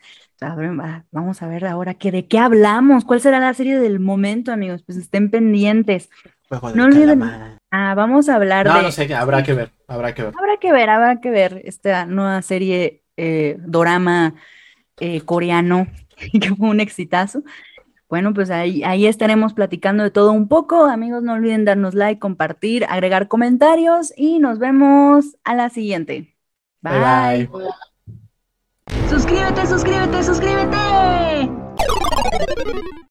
Vamos a ver ahora que de qué hablamos, cuál será la serie del momento, amigos. Pues estén pendientes. Del No olviden-. Ah, vamos a hablar No, de. no sé, habrá que ver, habrá que ver. Habrá que ver, habrá que ver esta nueva serie eh, dorama eh, coreano que fue un exitazo. Bueno, pues ahí, ahí estaremos platicando de todo un poco. Amigos, no olviden darnos like, compartir, agregar comentarios y nos vemos a la siguiente. Bye bye. Suscríbete, suscríbete, suscríbete.